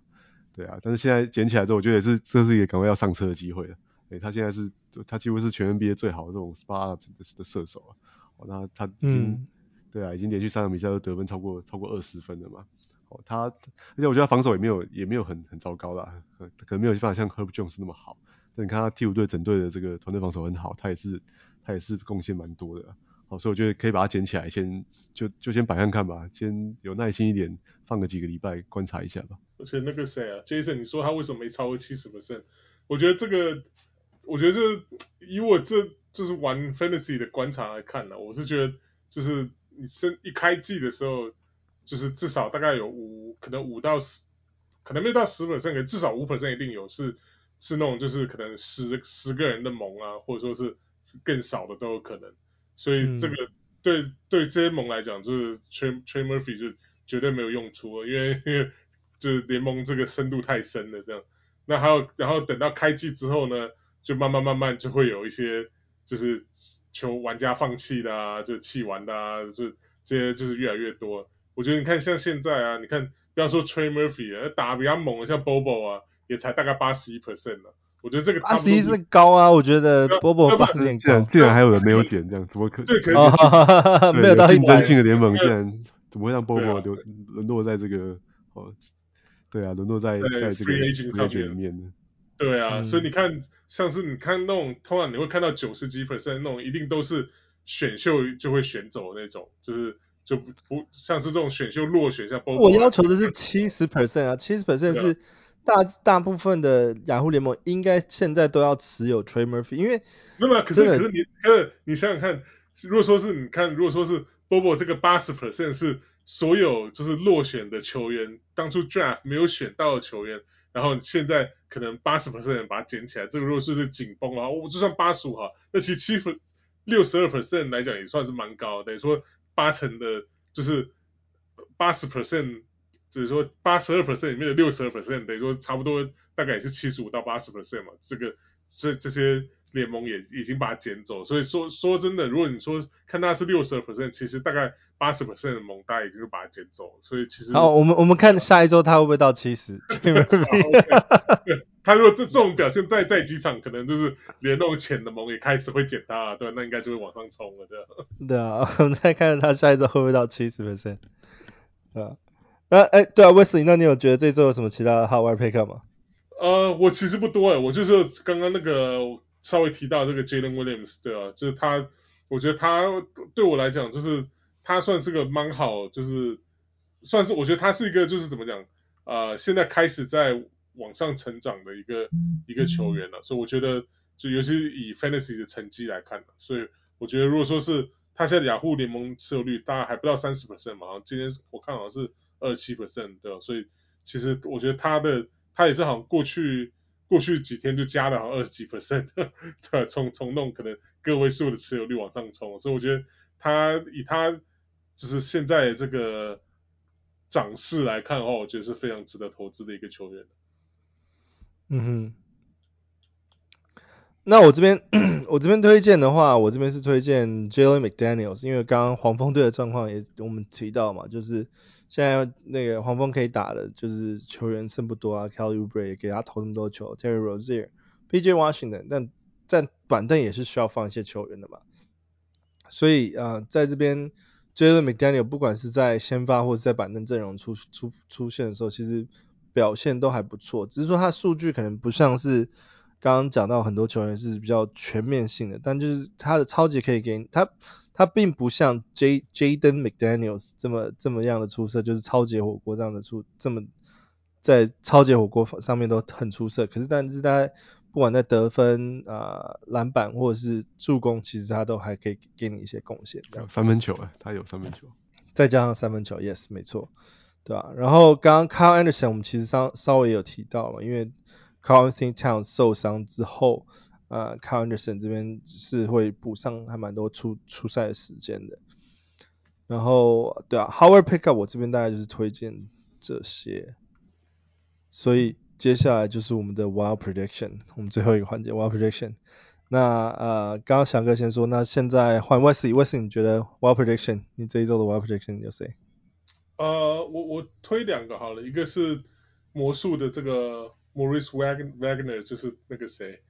B: 对啊，但是现在捡起来之后，我觉得也是这是一个赶快要上车的机会了，对，他现在是他几乎是全 NBA 最好的这种 spot up 的的射手啊，哦，那他已经、嗯、对啊，已经连续三场比赛都得分超过超过二十分了嘛，哦，他而且我觉得他防守也没有也没有很很糟糕啦，可能没有办法像 Herb Jones 那么好。你看他替补队整队的这个团队防守很好，他也是他也是贡献蛮多的，好，所以我觉得可以把它捡起来，先就就先摆看看吧，先有耐心一点，放个几个礼拜观察一下吧。
C: 而且那个谁啊，Jason，你说他为什么没超过七十百分我觉得这个，我觉得就是以我这就是玩 Fantasy 的观察来看呢、我是觉得就是你升一开季的时候，就是至少大概有五可能五到十。可能没到十百分，给至少五百分一定有，是是那种就是可能十十个人的盟啊，或者说是更少的都有可能。所以这个对、嗯、对这些盟来讲，就是 Trey Trey Murphy 就绝对没有用处了，因为因为就是联盟这个深度太深了，这样。那还有然后等到开季之后呢，就慢慢慢慢就会有一些就是球玩家放弃的啊，就弃玩的啊，就这些就是越来越多。我觉得你看像现在啊，你看不要说 Trey Murphy 啊，打比较猛的像 Bobo 啊，也才大概八十一 percent 了。我觉得这个八十一
A: 是高啊，我觉得 Bobo 八十点高，
B: 竟然还有人没有点这样，怎么可能？
C: 对，可以 *laughs*
A: 没有到
B: 竞争性的联盟，竟然怎么会让 Bobo 就沦落在这个哦？对啊，沦落在在这个 free agent 上面呢？
C: 对啊，所以你看，像是你看那种，通常你会看到九十几 percent 那种，一定都是选秀就会选走的那种，就是。就不不像是这种选秀落选像，
A: 我要求的是七十 percent 啊，七十 percent 是大大部分的雅虎联盟应该现在都要持有 Trey Murphy，因为
C: 那么可是可是你呃你想想看，如果说是你看如果说是 Bobo 这个八十 percent 是所有就是落选的球员当初 draft 没有选到的球员，然后现在可能八十 percent 把它捡起来，这个如果说是紧绷的话，我就算八十五哈，那其实七分六十二 percent 来讲也算是蛮高，等于说。八成的，就是八十 percent，就是说八十二 percent 里面的六十二 percent，等于说差不多大概也是七十五到八十 percent 嘛。这个这这些联盟也已经把它捡走，所以说说真的，如果你说看它是六十二 percent，其实大概八十 percent 的盟大家已经把它捡走，所以其实
A: 好，我们我们看下一周它会不会到七十。*laughs*
C: 他如果这这种表现再再几场，可能就是连那种浅的盟也开始会捡他啊，对，那应该就会往上冲了，对吧？
A: 对啊，我们再看看他下一周会不会到七十 percent，对啊，那哎，对啊，Wesley，那你有觉得这周有什么其他的 hot wire pick up 吗？
C: 呃，我其实不多哎，我就是刚刚那个稍微提到这个 Jalen Williams，对啊，就是他，我觉得他对我来讲就是他算是个蛮好，就是算是我觉得他是一个就是怎么讲，呃，现在开始在。往上成长的一个一个球员了，所以我觉得，就尤其以 fantasy 的成绩来看，所以我觉得如果说是他现在雅虎联盟持有率大概还不到三十 percent 嘛，今天我看好像是二七 percent 对？所以其实我觉得他的他也是好像过去过去几天就加了好像二十几 percent，对，从从那种可能个位数的持有率往上冲，所以我觉得他以他就是现在这个涨势来看的话，我觉得是非常值得投资的一个球员。
A: 嗯哼，那我这边 *clears throat* 我这边推荐的话，我这边是推荐 Jalen McDaniels，因为刚刚黄蜂队的状况也我们提到嘛，就是现在那个黄蜂可以打的，就是球员剩不多啊，Kelly Oubre 也给他投那么多球，Terry Rozier、PJ Washington，但在板凳也是需要放一些球员的嘛，所以啊、在这边 Jalen McDaniel 不管是在先发或者在板凳阵容出出出现的时候，其实。表现都还不错，只是说他数据可能不像是刚刚讲到很多球员是比较全面性的，但就是他的超级可以给你他，他并不像 J Jaden McDaniels 这么这么样的出色，就是超级火锅这样的出这么在超级火锅上面都很出色，可是但是他不管在得分啊、呃、篮板或者是助攻，其实他都还可以给你一些贡献。
B: 三分球啊，他有三分球，
A: 再加上三分球，Yes，没错。对吧、啊？然后刚刚 Kyle Anderson 我们其实稍稍微有提到了，因为 Karl-Anthony Town 受伤之后，呃，Kyle Anderson 这边是会补上还蛮多出出赛的时间的。然后对啊，Howard Pickup 我这边大概就是推荐这些。所以接下来就是我们的 Wild Prediction，我们最后一个环节 Wild Prediction。那呃，刚刚翔哥先说，那现在换 Wesley，Wesley 你觉得 Wild Prediction，你这一周的 Wild Prediction 有谁？
C: 呃，我我推两个好了，一个是魔术的这个 Maurice Wagner，就是那个谁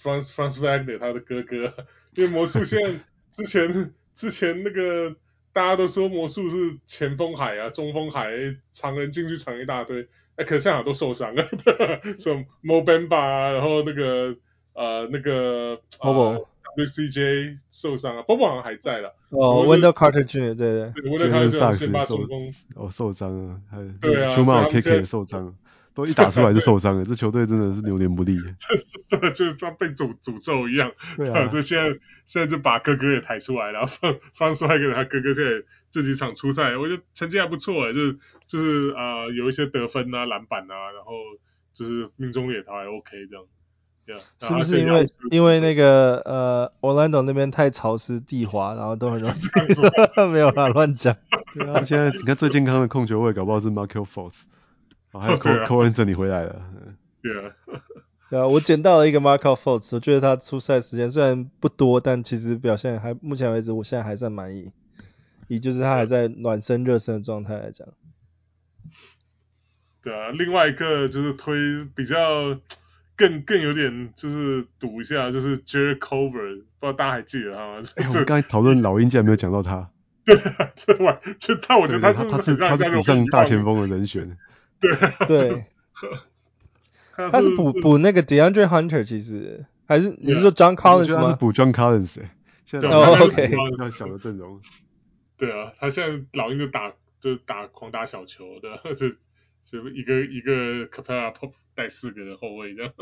C: ，Franz Franz Wagner 他的哥哥，*laughs* 因为魔术现在 *laughs* 之前之前那个大家都说魔术是前锋海啊，中锋海，常人进去抢一大堆，哎，可是现在都受伤了，*laughs* 什么 Mo Bamba 啊，然后那个呃那个
A: Bobo
C: WCJ 受伤了，Bobo 好像还在了。
A: 哦，Wendell Carter Jr. 对对。
C: Wendell Carter. 先发中锋。
B: 哦，受伤了，还
C: 对啊，
B: 丘马 K K 也受伤了。都一打出来就受伤了。*laughs* 这球队真的是流年不利。*laughs*
C: 这这就是像被诅诅咒一样。对啊。*laughs* 这现在现在就把哥哥也抬出来，然后放放出来给他哥哥现在这几场出赛，我觉得成绩还不错哎，就是就是啊、呃、有一些得分啊篮板啊，然后就是命中率也还 OK 这样。
A: 是不是因为因为那个呃，Orlando 那边太潮湿地滑，然后都很容易没有啦，乱讲。
B: 对啊，现在你看最健康的控球位，搞不好是 Markelle Fultz，还有 Cole Anthony 回来了。
C: 对啊，
A: 对啊，我捡到了一个 Markelle Fultz，我觉得他出赛时间虽然不多，但其实表现还目前为止，我现在还算满意。以就是他还在暖身热身的状态来讲。
C: 对啊，另外一个就是推比较。更更有点就是赌一下，就是 Jarrett Culver，不知道大家还记得他吗？
B: 欸、我们刚才讨论老鹰，竟然没有讲到他。
C: 对啊，这玩就他，我觉得他是
B: 他是他是补上大前锋的人选。
C: 对
A: 对，*laughs* 他是补补那个 DeAndre Hunter，其实还是你是说 John Collins 吗？
B: 他是补 John Collins，现在
C: 哦
A: OK，
B: 比较小的阵容。
C: 对啊，他现在老鹰就打就打狂打小球的，*laughs* 就就一个一个 Capela Pop。带四个人后卫这样，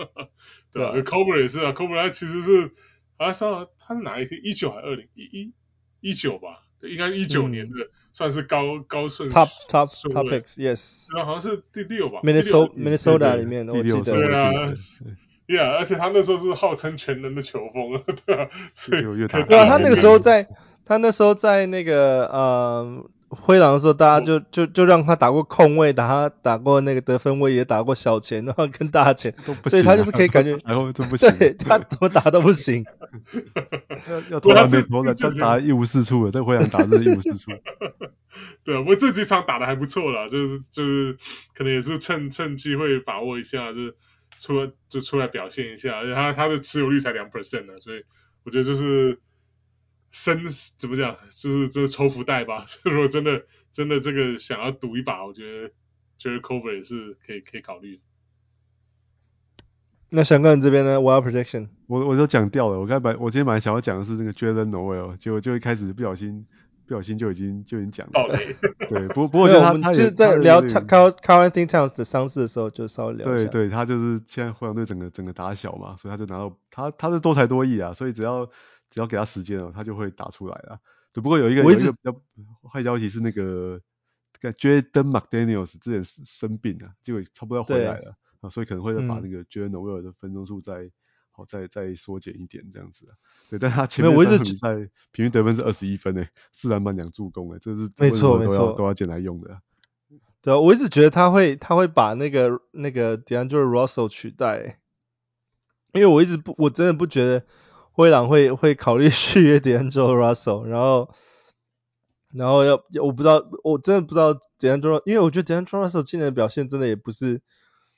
C: 对吧？Culver 也是啊，Culver 他其实是好像他是哪一天？一九还是二零一一一九吧？对，应该一九年的，算是高高顺
A: top top top picks，yes，
C: 对啊，好像是第六吧
A: ？Minnesota Minnesota 里面的，我记得。
C: 对啊，*laughs* Yeah，而且他那时候是号称全能的球风，对啊，所以
A: 对啊，他那个时候在，他那时候在那个呃。灰狼的时候，大家就就就让他打过控卫，打他打过那个得分位，也打过小前，然后跟大前，所以他就是可以感觉，
B: 然后就不行，
A: 对他怎么打都不行，
B: 要要投篮没投篮，他打一无是处了，在灰狼打的一无是处。*laughs*
C: 对啊，不过这几场打的还不错啦，就是就是可能也是趁趁机会把握一下，就是出来就出来表现一下，而且他他的持有率才两 percent 呢，所以我觉得就是。生怎么讲，就是这个抽福袋吧。*laughs* 如果真的真的这个想要赌一把，我觉得觉得 Cover 也是可以可以考虑。
A: 那翔哥你这边呢？Wild Projection，
B: 我我都讲掉了。我刚才本我今天本来想要讲的是那个 Jaylen Nowell，结果就一开始不小心不小心就已经就已经讲了。*laughs* 对，不不过就他他
A: 也在聊 Karl-Anthony Towns 的伤势的时候就稍微聊一下。
B: 对对，他就是现在灰狼队整个整个打小嘛，所以他就拿到他他是多才多艺啊，所以只要。只要给他时间了，他就会打出来了。只不过有一个有一个比较坏消息是那个 Jaden McDaniels 之前生病了，结果差不多要回来了啊，所以可能会再把那个 Jaylen Nowell 的分钟数再好再再缩减一点这样子。对，但他前面三场比赛平均得分是二十一分诶，四篮板两助攻诶，这是
A: 没错没错
B: 都要捡来用的。
A: 对啊，我一直觉得他会他会把那个那个 D'Angelo Russell 取代，因为我一直不我真的不觉得。灰狼会会考虑 *laughs* 续约 D'Angelo Russell，然后然后要我不知道，我真的不知道 D'Angelo，因为我觉得 D'Angelo Russell 今年的表现真的也不是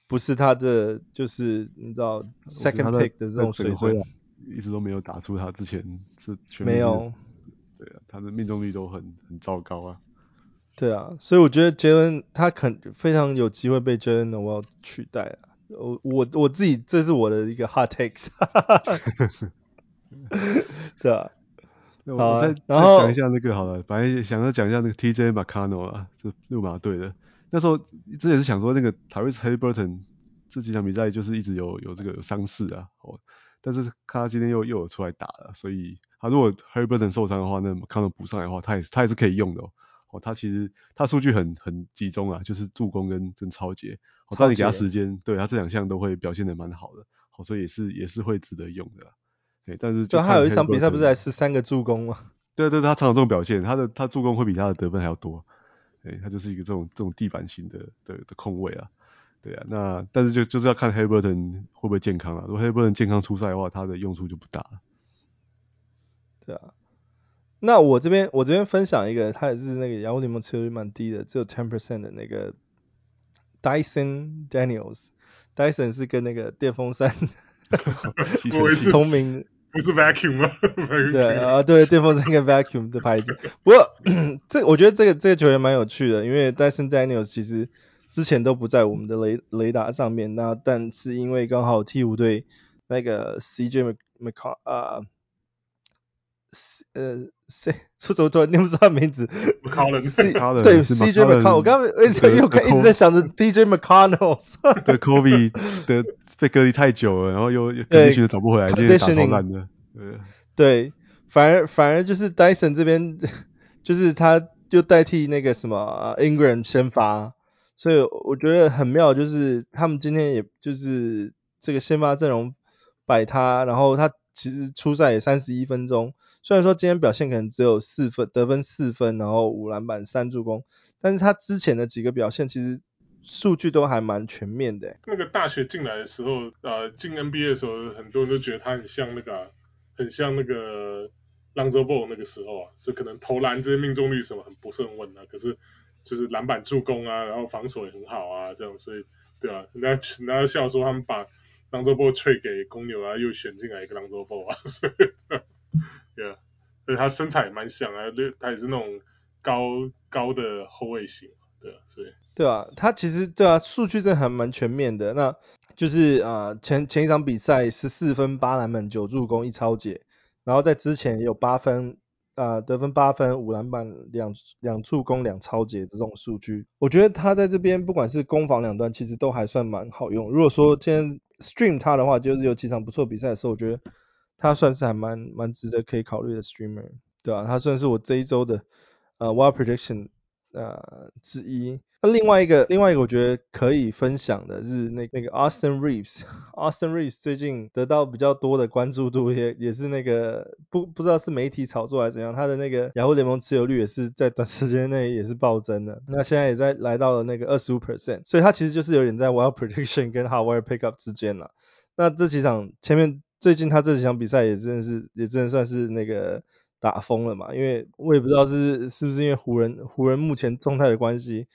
A: 不是他的就是你知道 second pick 的这种水准，
B: 一直都没有打出他之前是
A: 没有，
B: 对啊，他的命中率都很很糟糕啊，
A: 对啊，所以我觉得 Jalen 他肯非常有机会被 Jalen Noel 取代啊，我我我自己这是我的一个 hot takes。*laughs* *laughs* 对啊，
B: 那我再再讲一下那个好了，本来想要讲一下那个 TJ McConnell 啊，就溜马队的。那时候之前是想说那个 Tyrese Haliburton 这几场比赛就是一直有有这个有伤势啊，哦，但是看他今天又又有出来打了，所以他如果 Haliburton 受伤的话，那 McConnell 补上来的话，他也是他也是可以用的哦。哦，他其实他数据很很集中啊，就是助攻跟真超节，我当你给他时间，对他这两项都会表现的蛮好的，好，所以也是也是会值得用的。但是就
A: 他有一场比赛不是还是三个助攻吗？*laughs*
B: 对对对，他常常这种表现，他的他助攻会比他的得分还要多。对，他就是一个这种这种地板型的的的控卫啊。对啊，那但是就就是要看 Haliburton 会不会健康了。如果 Haliburton 健康出赛的话，他的用处就不大了。
A: 对啊，那我这边我这边分享一个，他也是那个姚联盟持有率蛮低的，只有 ten percent 的那个 Dyson Daniels。Dyson 是跟那个电风扇。*laughs* 同名
C: 不是 vacuum 吗？*laughs*
A: 对啊，对，电风扇跟 vacuum 的牌子。不过这我觉得这个这个球员蛮有趣的，因为 Dyson Daniels 其实之前都不在我们的雷雷达上面，那但是因为刚好 T 五队那个 CJ McCollum 啊呃谁，说怎么突然念不出他名字
C: ？McCollum，*laughs*
A: 对，CJ McCollum，我刚刚一直又看一直在想着 DJ McConnell。
B: 对，Kobe 的被隔离太久了，然后又又更新的找不回来，今天打超烂的。
A: 对，反而反而就是 Dyson 这边，*laughs* 就是他就代替那个什么 Ingram 先发，所以我觉得很妙，就是他们今天也就是这个先发阵容摆他，然后他。其实出赛也三十一分钟，虽然说今天表现可能只有四分，得分四分，然后五篮板三助攻，但是他之前的几个表现其实数据都还蛮全面的。
C: 那个大学进来的时候，呃，进 NBA 的时候，很多人都觉得他很像那个、很像那个 Lonzo Ball 那个时候啊，就可能投篮这些命中率什么很不是很稳啊，可是就是篮板助攻啊，然后防守也很好啊，这样，所以对啊，人家人家笑说他们把。朗佐波吹给公牛啊，又选进来一个朗佐波啊，所以，对啊，所以他身材也蛮像啊，他也是那种高高的后卫型，对啊，所以，
A: 对啊，他其实对啊，数据真的还蛮全面的，那就是啊、前前一场比赛十四分八篮板九助攻一抄截，然后在之前有八分。啊、得分八分，五篮板，两两助攻，两抄截这种数据，我觉得他在这边不管是攻防两端，其实都还算蛮好用。如果说今天 stream 他的话，就是有几场不错比赛的时候，我觉得他算是还蛮蛮值得可以考虑的 streamer，对、啊？他算是我这一周的呃 wild prediction 呃之一。那另外一个，另外一个我觉得可以分享的是那那个 Austin Reeves，Austin *laughs* Reeves 最近得到比较多的关注度，也也是那个不不知道是媒体炒作还是怎样，他的那个雅虎联盟持有率也是在短时间内也是暴增的，那现在也在来到了那个二十五 percent，所以他其实就是有点在 wild prediction 跟 hot wire pickup 之间了。那这几场前面最近他这几场比赛也真的是也真的算是那个打疯了嘛，因为我也不知道是是不是因为湖人湖人目前状态的关系。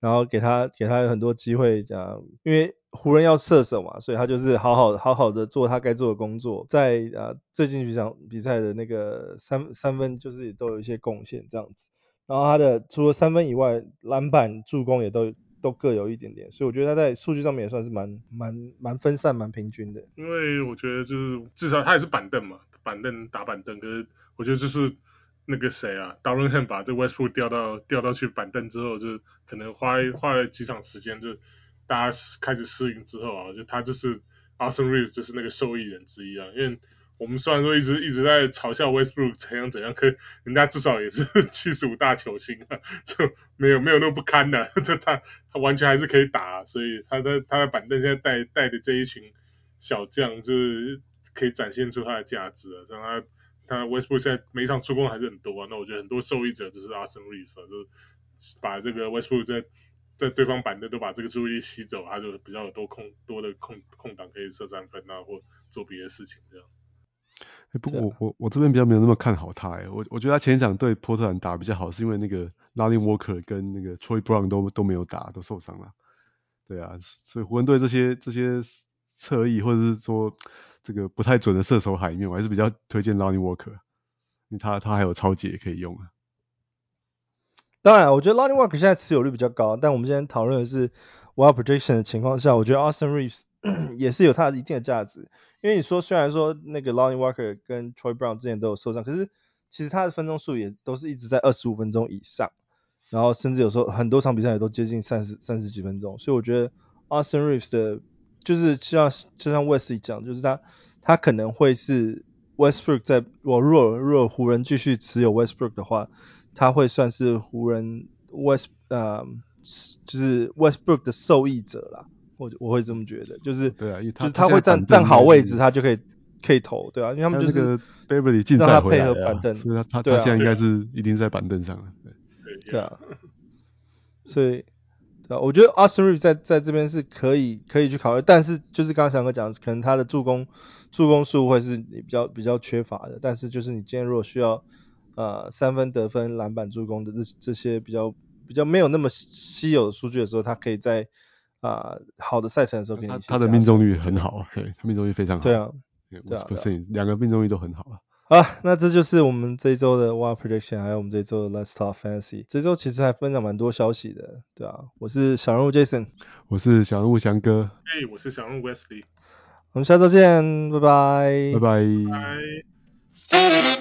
A: 然后给他给他很多机会，讲，因为湖人要射手嘛，所以他就是好好好好的做他该做的工作，在呃最近几场比赛的那个三三分就是也都有一些贡献这样子。然后他的除了三分以外，篮板、助攻也都都各有一点点，所以我觉得他在数据上面也算是蛮蛮蛮分散、蛮平均的。
C: 因为我觉得就是至少他也是板凳嘛，板凳打板凳，可是我觉得就是。那个谁啊，Darren Ham 把这 Westbrook 调到调到去板凳之后，就可能花花了几场时间，就大家开始适应之后啊，就他就是 Austin Reeves 就是那个受益人之一啊。因为我们虽然说一直一直在嘲笑 Westbrook 怎样怎样，可人家至少也是 *laughs* 七十五大球星啊，就没有没有那么不堪的，*laughs* 就他他完全还是可以打啊，所以他在他在板凳现在带带的这一群小将，就是可以展现出他的价值啊，让他。他 Westbrook 现在每一场助攻还是很多啊，那我觉得很多受益者就是 Austin Reeves 啊，就是把这个 Westbrook 在在对方板凳都把这个注意力吸走，他就比较有多空多的空空档可以射三分啊，或做别的事情这样。
B: 欸、不过我我我这边比较没有那么看好他哎，我我觉得他前一场对波特兰打比较好，是因为那个 Lonnie Walker 跟那个 Troy Brown 都都没有打，都受伤了。对啊，所以湖人队这些这些侧翼或者是说。这个不太准的射手海面，我还是比较推荐 Lonnie Walker，因为他他还有超级也可以用啊。
A: 当然，我觉得 Lonnie Walker 现在持有率比较高，但我们今天讨论的是 Wild Prediction 的情况下，我觉得 Austin Reeves *clears throat* 也是有他的一定的价值。因为你说虽然说那个 Lonnie Walker 跟 Troy Brown 之前都有受伤，可是其实他的分钟数也都是一直在二十五分钟以上，然后甚至有时候很多场比赛也都接近三十三十几分钟，所以我觉得 Austin Reeves 的。就是像就像 Wesley 讲，就是他他可能会是 Westbrook 在我若若湖人继续持有 Westbrook 的话，他会算是湖人 West 呃就是 Westbrook 的受益者啦，我我会这么觉得，就是
B: 对啊，
A: 就是他会站站好位置，他就可以可以投，对啊，因为他们就是
B: 让
A: 他配合板凳，
B: 所以他他他现在应该是一定在板凳上了，对
A: 对啊，所以。对，我觉得 Austin Reeves 在在这边是可以可以去考虑，但是就是刚刚翔哥讲，可能他的助攻助攻数会是你比较比较缺乏的，但是就是你今天如果需要呃三分得分篮板助攻的这这些比较比较没有那么稀有的数据的时候，他可以在啊、呃、好的赛程的时候给你。
B: 他的命中率很好，对，他命中率非常好。
A: 对啊，
B: 对啊，两个命中率都很好啊。
A: 好，那这就是我们这一周的 Wild Prediction，还有我们这一周的 Let's Talk Fantasy。这周其实还分享蛮多消息的，对啊，我是小人物 Jason，
B: 我是小人物翔哥，
C: 哎，我是小人物 Wesley，
A: 我们下周见，拜拜，
B: 拜拜。
C: 拜。